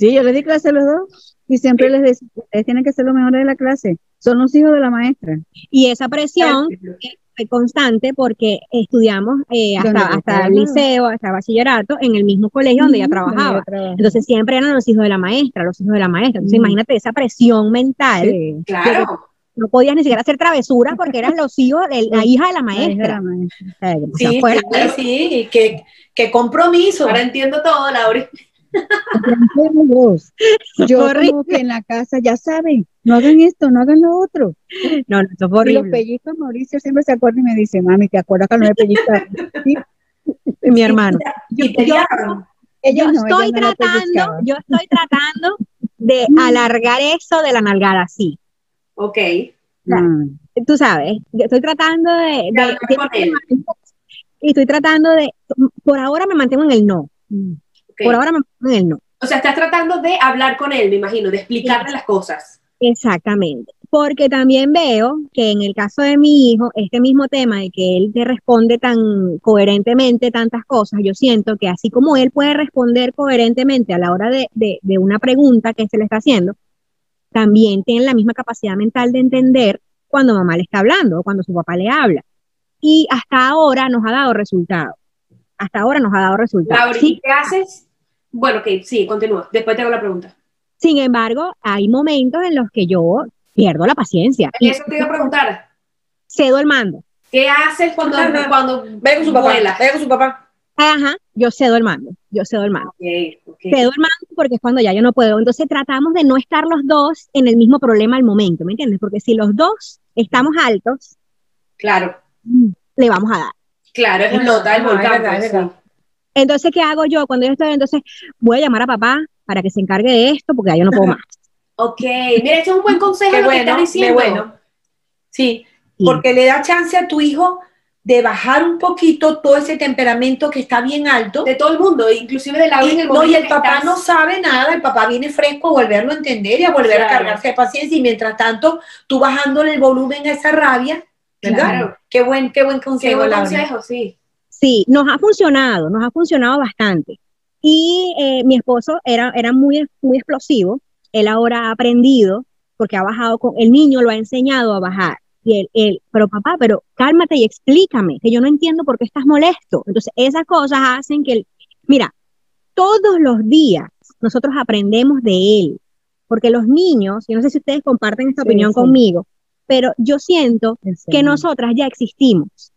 Sí, yo le di clase a los dos y siempre les decía, ustedes tienen que ser los mejores de la clase, son los hijos de la maestra. Y esa presión fue constante porque estudiamos eh, hasta, el liceo, hasta bachillerato, en el mismo colegio donde ella trabajaba. Entonces siempre eran los hijos de la maestra, los hijos de la maestra. Entonces imagínate esa presión mental. claro. No podías ni siquiera hacer travesuras porque eran los hijos de la hija de la maestra. sí, sí, qué, qué compromiso. Ahora entiendo todo, Laura. Yo como que en la casa, ya saben, no hagan esto, no hagan lo otro. No, no, eso es horrible. Y los pellizcos, Mauricio siempre se acuerda y me dice, mami, ¿te acuerdas que no me pellizcaron? Mi hermano. Yo, estoy tratando, yo estoy tratando de alargar eso de la nalgada así. Ok. Mm. Tú sabes, estoy tratando de, y estoy tratando de, por ahora me mantengo en el no. Por ahora me él no. O sea, estás tratando de hablar con él, me imagino, de explicarle las cosas. Exactamente. Porque también veo que en el caso de mi hijo, este mismo tema de que él te responde tan coherentemente tantas cosas, yo siento que así como él puede responder coherentemente a la hora de, de una pregunta que se le está haciendo, también tiene la misma capacidad mental de entender cuando mamá le está hablando o cuando su papá le habla. Y hasta ahora nos ha dado resultados. Hasta ahora nos ha dado resultados. ¿qué haces bueno, ok, sí, continúa. Después te hago la pregunta. Sin embargo, hay momentos en los que yo pierdo la paciencia. Eso te iba a preguntar. Cedo el mando. ¿Qué haces cuando, cuando ve con su papá? Ve con su papá. Ajá, yo cedo el mando, yo cedo el mando. Okay, Cedo el mando porque es cuando ya yo no puedo. Entonces tratamos de no estar los dos en el mismo problema al momento, ¿me entiendes? Porque si los dos estamos altos, claro, le vamos a dar. Claro, es nota el volcán. Entonces, ¿qué hago yo cuando yo estoy? Entonces, voy a llamar a papá para que se encargue de esto, porque ya yo no puedo más. ok, mira, esto es un buen consejo lo que estás diciendo. bueno. Sí, porque le da chance a tu hijo de bajar un poquito todo ese temperamento que está bien alto. De todo el mundo, inclusive de la y, el No, y el papá no sabe nada, el papá viene fresco a volverlo a entender y a volver a cargarse de paciencia, y mientras tanto, tú bajándole el volumen a esa rabia. Claro. Qué buen, qué buen consejo. Qué buen consejo, sí. Sí, nos ha funcionado, nos ha funcionado bastante. Y eh, mi esposo era, era muy, muy explosivo. Él ahora ha aprendido porque ha bajado con, el niño lo ha enseñado a bajar. Y él, él, pero papá, pero cálmate y explícame, que yo no entiendo por qué estás molesto. Entonces, esas cosas hacen que, mira, todos los días nosotros aprendemos de él, porque los niños, yo no sé si ustedes comparten esta opinión conmigo, pero yo siento que nosotras ya existimos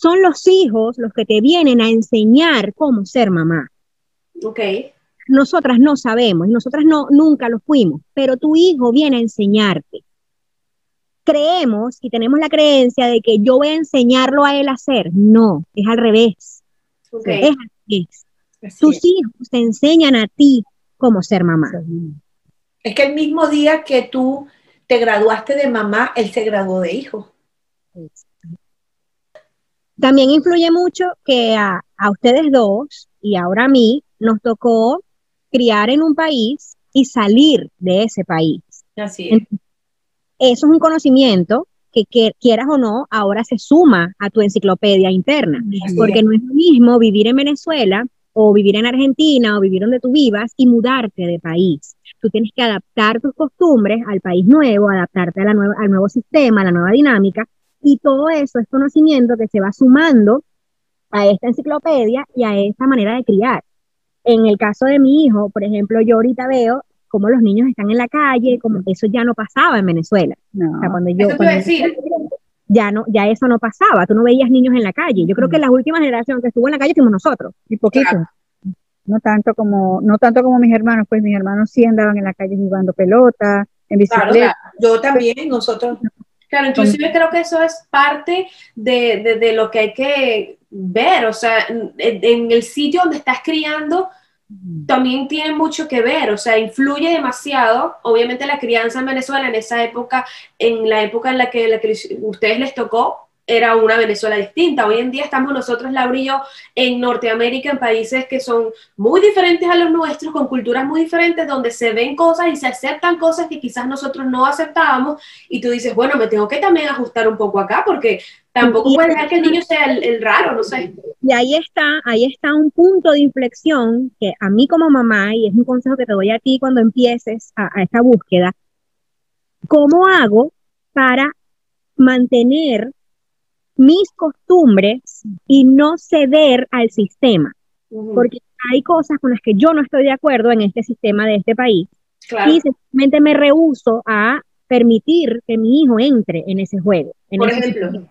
son los hijos los que te vienen a enseñar cómo ser mamá. Ok. Nosotras no sabemos y nosotras no, nunca lo fuimos, pero tu hijo viene a enseñarte. creemos y tenemos la creencia de que yo voy a enseñarlo a él a hacer. No, es al revés. Okay. Es al revés. Así Tus es. hijos te enseñan a ti cómo ser mamá. Es que el mismo día que tú te graduaste de mamá, él se graduó de hijo. También influye mucho que a, a ustedes dos y ahora a mí nos tocó criar en un país y salir de ese país. Así es. Eso es un conocimiento que, que, quieras o no, ahora se suma a tu enciclopedia interna, Así porque es. no es lo mismo vivir en Venezuela o vivir en Argentina o vivir donde tú vivas y mudarte de país. Tú tienes que adaptar tus costumbres al país nuevo, adaptarte a la nueva, al nuevo sistema, a la nueva dinámica, y todo eso es conocimiento que se va sumando a esta enciclopedia y a esta manera de criar. En el caso de mi hijo, por ejemplo, yo ahorita veo cómo los niños están en la calle, como que eso ya no pasaba en Venezuela. No. O sea, cuando yo, cuando- decir. ya no, ya eso no pasaba, tú no veías niños en la calle. Yo creo que la última generación que estuvo en la calle fuimos nosotros. Y poquito. No tanto como, no tanto como mis hermanos, pues mis hermanos sí andaban en la calle jugando pelota, en Claro, bicicleta. yo también, nosotros. Claro, inclusive creo que eso es parte de, de- de lo que hay que ver, o sea, en, en el sitio donde estás criando también tiene mucho que ver, o sea, influye demasiado, obviamente la crianza en Venezuela en esa época, en la época en la que, la que ustedes les tocó, era una Venezuela distinta. Hoy en día estamos nosotros, Laura y yo, en Norteamérica, en países que son muy diferentes a los nuestros, con culturas muy diferentes, donde se ven cosas y se aceptan cosas que quizás nosotros no aceptábamos, y tú dices, bueno, me tengo que también ajustar un poco acá, porque tampoco puedes dejar que el niño sea el, el raro, no sé. Y ahí está, ahí está un punto de inflexión que a mí como mamá, y es un consejo que te doy a ti cuando empieces a, a esta búsqueda, ¿cómo hago para mantener mis costumbres y no ceder al sistema? Porque hay cosas con las que yo no estoy de acuerdo en este sistema de este país claro. y simplemente me rehúso a permitir que mi hijo entre en ese juego. en Por ese ejemplo.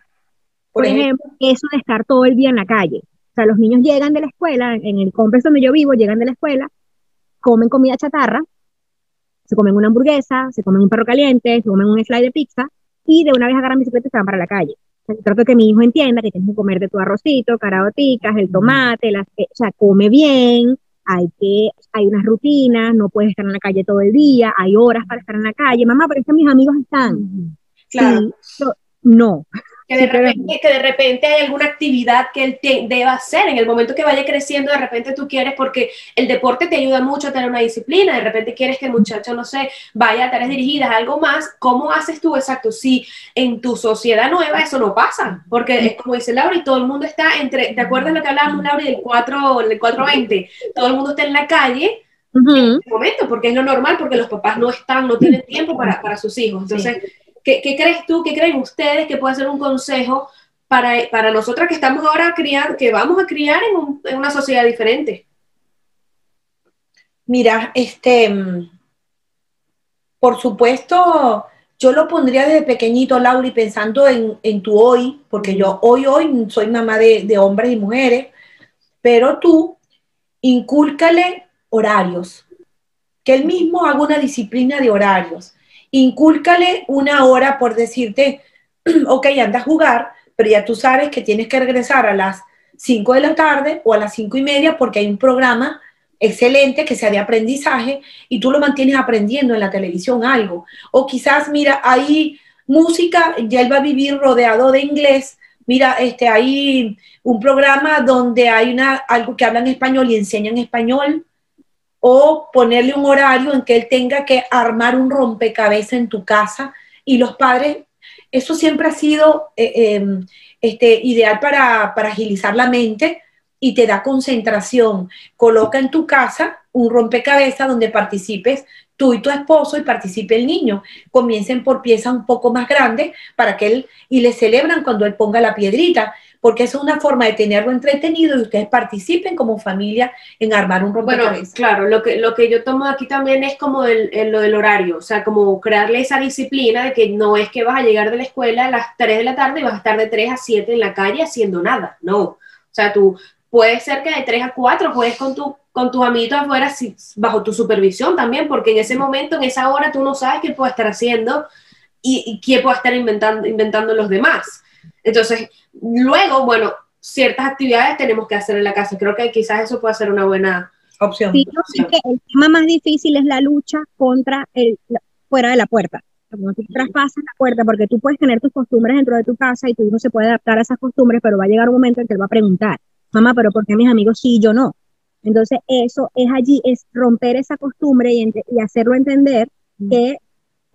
Por ejemplo, eso de estar todo el día en la calle. O sea, los niños llegan de la escuela, en el complex donde yo vivo, llegan de la escuela, comen comida chatarra, se comen una hamburguesa, se comen un perro caliente, se comen un slide de pizza y de una vez agarran bicicleta y se van para la calle. Trato que mi hijo entienda que tienes que comer de tu arrocito, caraoticas, el tomate, las, o sea, come bien, hay que, hay unas rutinas, no puedes estar en la calle todo el día, hay horas para estar en la calle. Mamá, pero es que mis amigos están. Claro. Sí, no. Que de, Sí, pero- repente, que de repente hay alguna actividad que él te- deba hacer. En el momento que vaya creciendo, de repente tú quieres, porque el deporte te ayuda mucho a tener una disciplina, de repente quieres que el muchacho, no sé, vaya a tareas dirigidas, algo más. ¿Cómo haces tú exacto? Si en tu sociedad nueva eso no pasa, porque es como dice Laura, y todo el mundo está entre, ¿te acuerdas lo que hablábamos, Laura, del 4, del 420? Todo el mundo está en la calle en este momento, porque es lo normal, porque los papás no están, no tienen tiempo para, para sus hijos. Entonces, ¿qué, qué crees tú, qué creen ustedes que puede ser un consejo para, para nosotras que estamos ahora a criar, que vamos a criar en, un- en una sociedad diferente? Mira, este, por supuesto, yo lo pondría desde pequeñito, Lauri, pensando en, en tu hoy, porque yo hoy, hoy soy mamá de, de hombres y mujeres, pero tú incúlcale horarios, que él mismo haga una disciplina de horarios, incúlcale una hora por decirte, ok, anda a jugar, pero ya tú sabes que tienes que regresar a las 5 de la tarde o a las 5 y media porque hay un programa excelente que sea de aprendizaje y tú lo mantienes aprendiendo en la televisión algo. O quizás, mira, hay música, ya él va a vivir rodeado de inglés. Mira, este, hay un programa donde hay una, algo que habla en español y enseña en español. O ponerle un horario en que él tenga que armar un rompecabezas en tu casa. Y los padres, eso siempre ha sido eh, eh, este, ideal para, para agilizar la mente y te da concentración. Coloca en tu casa un rompecabezas donde participes tú y tu esposo y participe el niño. Comiencen por piezas un poco más grandes para que él, y le celebran cuando él ponga la piedrita, porque es una forma de tenerlo entretenido y ustedes participen como familia en armar un Bueno, rompecabezas. claro, lo que, lo que yo tomo aquí también es como el, el- lo del horario, o sea, como crearle esa disciplina de que no es que vas a llegar de la escuela a las 3 de la tarde y vas a estar de 3 a 7 en la calle haciendo nada, no. O sea, tú puedes ser que de 3 a 4 juegues con, tu, con tus amiguitos afuera si- bajo tu supervisión también, porque en ese momento, en esa hora, tú no sabes qué puede estar haciendo. y, y quién puede estar inventando, inventando los demás. Entonces, luego, bueno, ciertas actividades tenemos que hacer en la casa. Creo que quizás eso puede ser una buena opción. Sí, yo sé que el tema más difícil es la lucha contra el fuera de la puerta. Cuando tú traspasas la puerta, porque tú puedes tener tus costumbres dentro de tu casa y tú no se puede adaptar a esas costumbres, pero va a llegar un momento en que él va a preguntar, mamá, pero ¿por qué mis amigos sí y yo no? Entonces, eso es allí, es romper esa costumbre y, y hacerlo entender que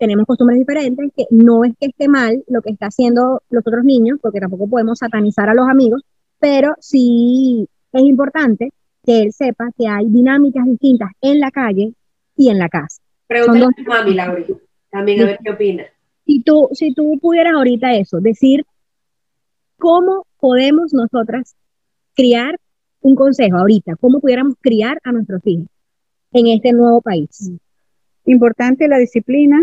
tenemos costumbres diferentes, que no es que esté mal lo que está haciendo los otros niños, porque tampoco podemos satanizar a los amigos, pero sí es importante que él sepa que hay dinámicas distintas en la calle y en la casa. Pregúntale a mami, Laura, también a ver qué opina. Si tú, si tú pudieras ahorita eso, decir cómo podemos nosotras criar un consejo ahorita, cómo pudiéramos criar a nuestros hijos en este nuevo país. Importante la disciplina,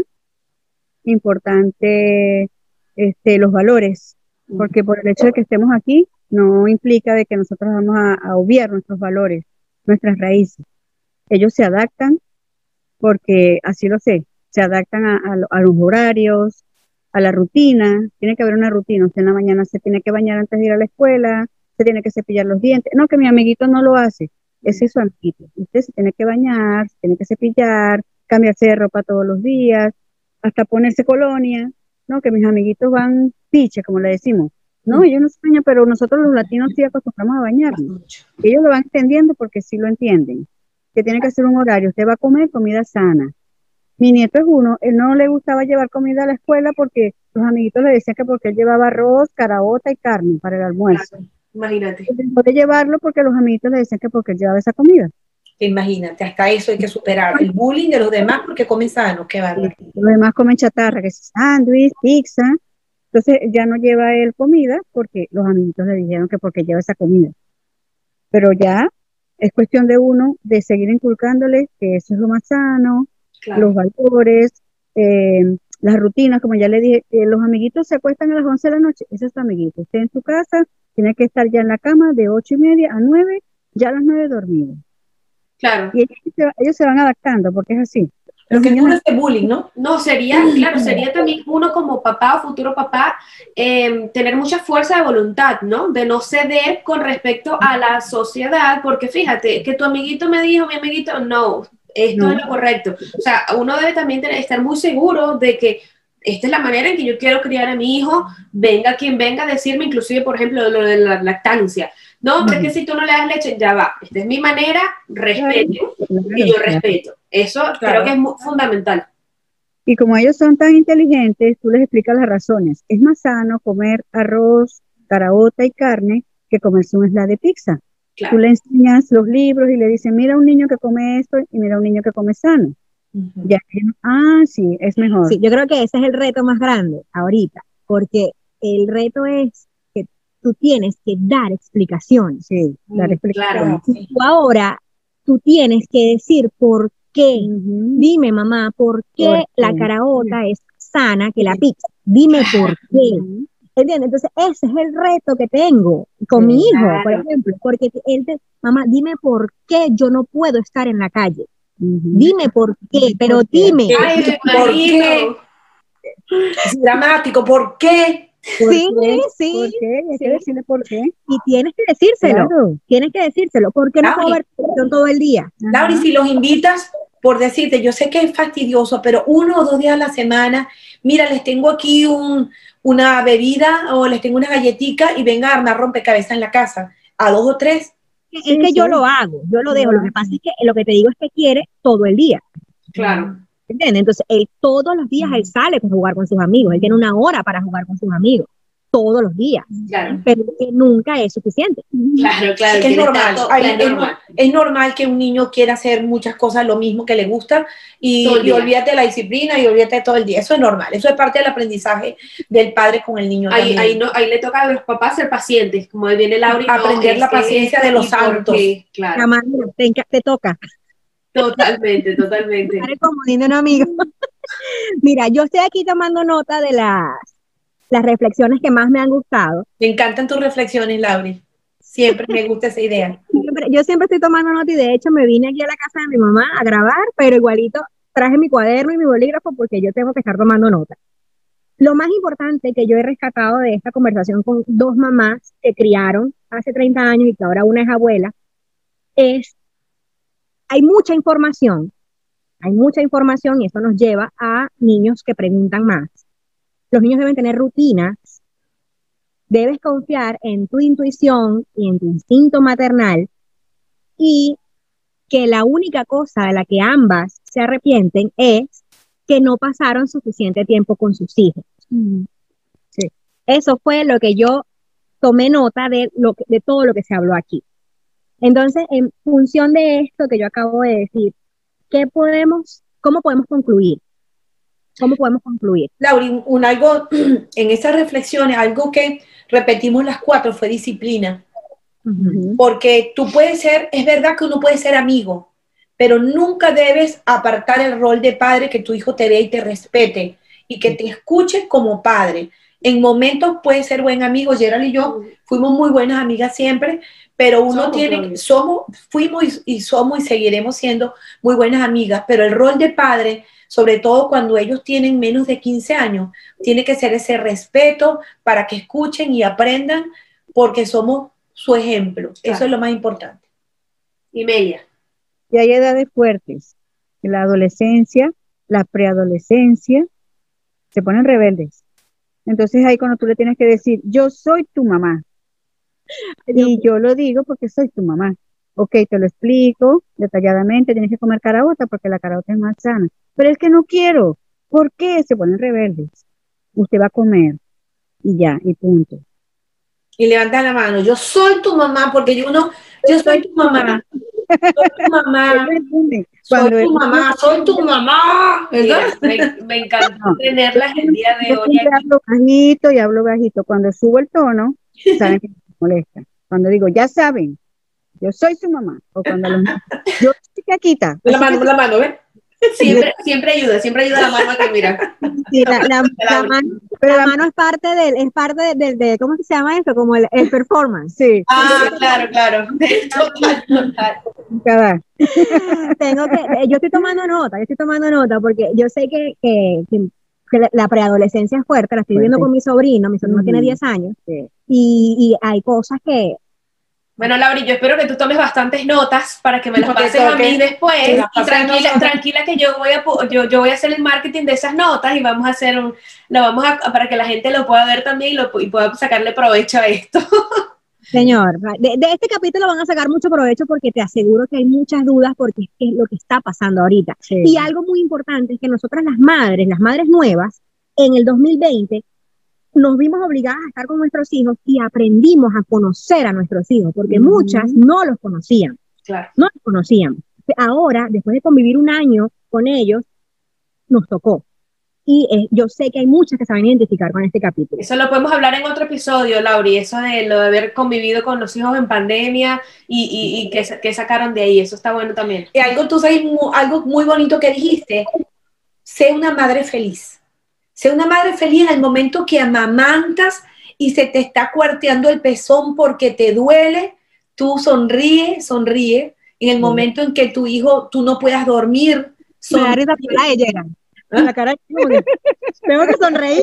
importante este, los valores, porque por el hecho de que estemos aquí, no implica de que nosotros vamos a, obviar nuestros valores, nuestras raíces. Ellos se adaptan porque así lo sé, se adaptan a, los horarios, a la rutina, tiene que haber una rutina, usted en la mañana se tiene que bañar antes de ir a la escuela, se tiene que cepillar los dientes, no, que mi amiguito no lo hace, ese es su amiguito, usted se tiene que bañar, se tiene que cepillar, cambiarse de ropa todos los días, hasta ponerse colonia, no, que mis amiguitos van piche, como le decimos, no, ellos no se bañan, pero nosotros los latinos sí acostumbramos a bañarnos. Ellos lo van entendiendo porque sí lo entienden. Que tiene que hacer un horario. Usted va a comer comida sana. Mi nieto es uno, él no le gustaba llevar comida a la escuela porque los amiguitos le decían que porque él llevaba arroz, caraota y carne para el almuerzo. imagínate. Puede llevarlo porque los amiguitos le decían que porque él llevaba esa comida. Imagínate, hasta eso hay que superar. El bullying de los demás porque comen sano, qué bárbaro. Los demás comen chatarra, que es sándwich, pizza, entonces ya no lleva él comida porque los amiguitos le dijeron que porque lleva esa comida. Pero ya es cuestión de uno de seguir inculcándole que eso es lo más sano, los valores, eh, las rutinas, como ya le dije, los amiguitos se acuestan a las 11 de la noche, ese es tu amiguito. Usted en su casa tiene que estar ya en la cama de 8 y media a 9, ya a las 9 dormido. Claro. Y ellos se van adaptando porque es así. Lo que no es bullying, ¿no? No, sería, claro, sería también uno como papá o futuro papá, em, tener mucha fuerza de voluntad, ¿no? De no ceder con respecto a la sociedad, porque fíjate, que tu amiguito me dijo, mi amiguito, no, esto es lo correcto. O sea, uno debe también tener, estar muy seguro de que esta es la manera en que yo quiero criar a mi hijo, venga quien venga a decirme, inclusive, por ejemplo, lo de la lactancia. No, porque que si tú no le das leche, ya va. Esta es mi manera, respeto. Y yo respeto. Eso creo que es muy fundamental. Y como ellos son tan inteligentes, tú les explicas las razones. Es más sano comer arroz, caraota y carne que comerse un slab de pizza. Tú le enseñas los libros y le dices, mira un niño que come esto y mira un niño que come sano. ya, ah, sí, es mejor. Sí, yo creo que ese es el reto más grande ahorita, porque el reto es tú tienes que dar explicaciones. Sí, dar mm, explicaciones. Claro. Tú ahora, tú tienes que decir por qué. Dime, mamá, ¿por qué la caraota es sana que la pizza? Dime por qué. ¿Entiendes? Entonces, ese es el reto que tengo con mi hijo, por ejemplo, porque él te, mamá, dime por qué yo no puedo estar en la calle. Dime por qué, pero dime. Ay, ¿Por qué? Es dramático, ¿por qué? Sí, sí. ¿Por qué? Hay que decirle por qué. Y tienes que decírselo. Tienes que decírselo. ¿Por qué no puedo ver todo el día? Laura, si los invitas, por decirte, yo sé que es fastidioso, pero uno o dos días a la semana, mira, les tengo aquí un, una bebida o les tengo una galletita y venga a armar rompecabezas en la casa. A dos o tres. Es que yo lo hago, yo lo dejo. Lo que pasa es que lo que te digo es que quiere todo el día. Claro. Entonces, él todos los días él sale a jugar con sus amigos, él tiene una hora para jugar con sus amigos, todos los días, pero nunca es suficiente. Claro, claro. Es, normal, es, normal. que un niño quiera hacer muchas cosas lo mismo que le gusta y, y olvídate de la disciplina y olvídate de todo el día. Eso es normal, eso es parte del aprendizaje del padre con el niño. Ahí, ahí, no, ahí le toca a los papás ser pacientes, como viene Laura. Aprender la paciencia de los santos. claro. te, te toca. Totalmente, totalmente. Como un amigo. Mira, yo estoy aquí tomando nota de las, las reflexiones que más me han gustado. Me encantan tus reflexiones, Lauri. Siempre me gusta esa idea. yo siempre estoy tomando nota y de hecho me vine aquí a la casa de mi mamá a grabar, pero igualito traje mi cuaderno y mi bolígrafo porque yo tengo que estar tomando nota. lo más importante que yo he rescatado de esta conversación con dos mamás que criaron hace 30 años y que ahora una es abuela, es, hay mucha información, hay mucha información y esto nos lleva a niños que preguntan más. Los niños deben tener rutinas, debes confiar en tu intuición y en tu instinto maternal y que la única cosa de la que ambas se arrepienten es que no pasaron suficiente tiempo con sus hijos. Mm. Sí. Eso fue lo que yo tomé nota de, lo de todo lo que se habló aquí. Entonces, en función de esto que yo acabo de decir, ¿qué podemos, cómo podemos concluir? ¿Cómo podemos concluir? Lauri, un, algo en esas reflexiones, algo que repetimos las cuatro fue disciplina. Porque tú puedes ser, es verdad que uno puede ser amigo, pero nunca debes apartar el rol de padre que tu hijo te vea y te respete y que te escuche como padre. En momentos puede ser buen amigo, Gerald y yo fuimos muy buenas amigas siempre, pero uno tiene, somos, fuimos y, somos y seguiremos siendo muy buenas amigas, pero el rol de padre, sobre todo cuando ellos tienen menos de 15 años, tiene que ser ese respeto para que escuchen y aprendan, porque somos su ejemplo. Eso es lo más importante. Y media. Y hay edades fuertes. La adolescencia, la preadolescencia, se ponen rebeldes. Entonces ahí cuando tú le tienes que decir, yo soy tu mamá, y yo lo digo porque soy tu mamá. Ok, te lo explico detalladamente, tienes que comer caraota porque la caraota es más sana. Pero es que no quiero. ¿Por qué? Se ponen rebeldes. Usted va a comer y ya, y punto. Y levanta la mano. Yo soy tu mamá porque yo no, yo soy tu mamá. Soy tu mamá. soy tu mamá, soy tu mamá. me, encanta tenerlas el día de hoy. Yo hablo bajito y hablo bajito. Cuando subo el tono, saben que molesta. Cuando digo, ya saben, yo soy su mamá. O cuando los, yo soy Caquita. La mano, la mano, ¿ves? Siempre, siempre ayuda, siempre ayuda la mano que mira. Sí, la, la, mano, pero la mano es parte del, es parte del, de, ¿cómo se llama esto? Como el, el performance. Sí. Ah, claro, claro. Total, Tengo que, eh, yo estoy tomando nota, yo estoy tomando nota porque yo sé que, que, que la preadolescencia es fuerte, la estoy viendo con mi sobrino, mi sobrino tiene 10 años, y, y, hay cosas que... Bueno, Lauri, yo espero que tú tomes bastantes notas para que me las pases a mí después. Y tranquila, tranquila que yo voy, a, yo, yo, voy a hacer el marketing de esas notas y vamos a hacer un, lo vamos a, para que la gente lo pueda ver también y, lo, y pueda sacarle provecho a esto. Señor, de, este capítulo van a sacar mucho provecho porque te aseguro que hay muchas dudas porque es lo que está pasando ahorita. Y algo muy importante es que nosotras las madres, las madres nuevas, en el 2020 nos vimos obligadas a estar con nuestros hijos y aprendimos a conocer a nuestros hijos, porque muchas no los conocían. No los conocían. Ahora, después de convivir un año con ellos, nos tocó. Y eh, yo sé que hay muchas que se van a identificar con este capítulo. Eso lo podemos hablar en otro episodio, Lauri, eso de lo de haber convivido con los hijos en pandemia y, y, que, sacaron de ahí, eso está bueno también. Y algo, tú sabes, algo muy bonito que dijiste, sé una madre feliz. Sé una madre feliz en el momento que amamantas y se te está cuarteando el pezón porque te duele, tú sonríe, sonríe. En el momento en que tu hijo, tú no puedas dormir, sonríe. La cara tengo que sonreír.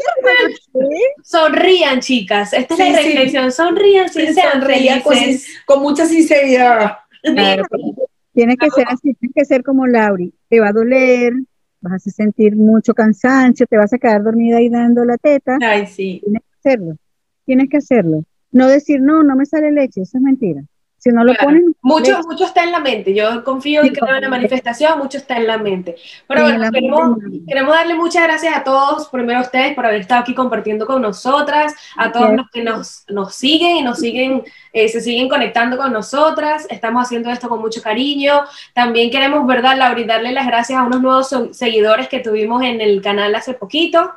Sonrían, chicas. Esta es la reflexión. Sonrían, sí, sonrían con, mucha sinceridad. tienes que ser así, tienes que ser como Lauri. Te va a doler, vas a sentir mucho cansancio, te vas a quedar dormida ahí dando la teta. Ay, sí. Tienes que hacerlo. Tienes que hacerlo. No decir, no, no me sale leche, eso es mentira. Si no lo ponen. Mucho, mucho está en la mente. Yo confío en que en la manifestación, mucho está en la mente. Pero bueno, queremos, queremos, darle muchas gracias a todos, primero a ustedes por haber estado aquí compartiendo con nosotras, a todos los que nos, nos siguen y nos siguen, eh, se siguen conectando con nosotras. Estamos haciendo esto con mucho cariño. También queremos, ¿verdad, Laura, darle las gracias a unos nuevos seguidores que tuvimos en el canal hace poquito.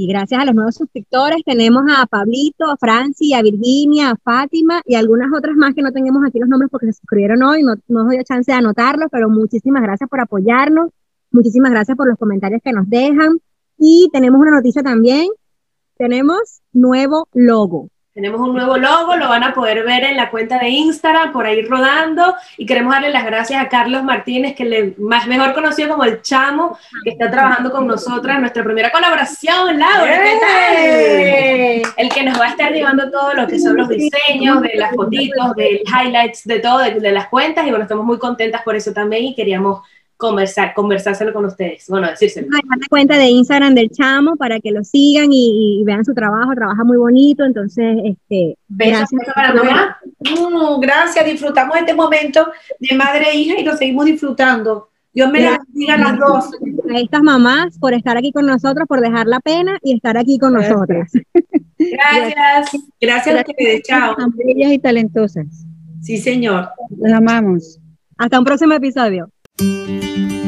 Y gracias a los nuevos suscriptores tenemos a Pablito, a Franci, a Virginia, a Fátima y algunas otras más que no tenemos aquí los nombres porque se suscribieron hoy, no, nos dio chance de anotarlos, pero muchísimas gracias por apoyarnos, muchísimas gracias por los comentarios que nos dejan y tenemos una noticia también, tenemos nuevo logo. Tenemos un nuevo logo, lo van a poder ver en la cuenta de Instagram, por ahí rodando. Y queremos darle las gracias a Carlos Martínez, que le más mejor conocido como el Chamo, que está trabajando con nosotras nuestra primera colaboración, Laura. ¿Qué tal? El que nos va a estar llevando todo lo que son los diseños, de las fotitos, de highlights, de todo, de, de las cuentas. Y bueno, estamos muy contentas por eso también y queríamos conversar, conversárselo con ustedes. Bueno, decírselo. la cuenta de Instagram del chamo para que lo sigan y, vean su trabajo, trabaja muy bonito, entonces, este, gracias. Para. Mm, gracias, disfrutamos este momento de madre e hija y lo seguimos disfrutando. Dios me las bendiga a las dos. A estas mamás por estar aquí con nosotros, por dejar la pena y estar aquí con nosotras. Gracias. Gracias a ustedes. Chao. Son bellas y talentosas. Sí, señor. Las amamos. Hasta un próximo episodio. Música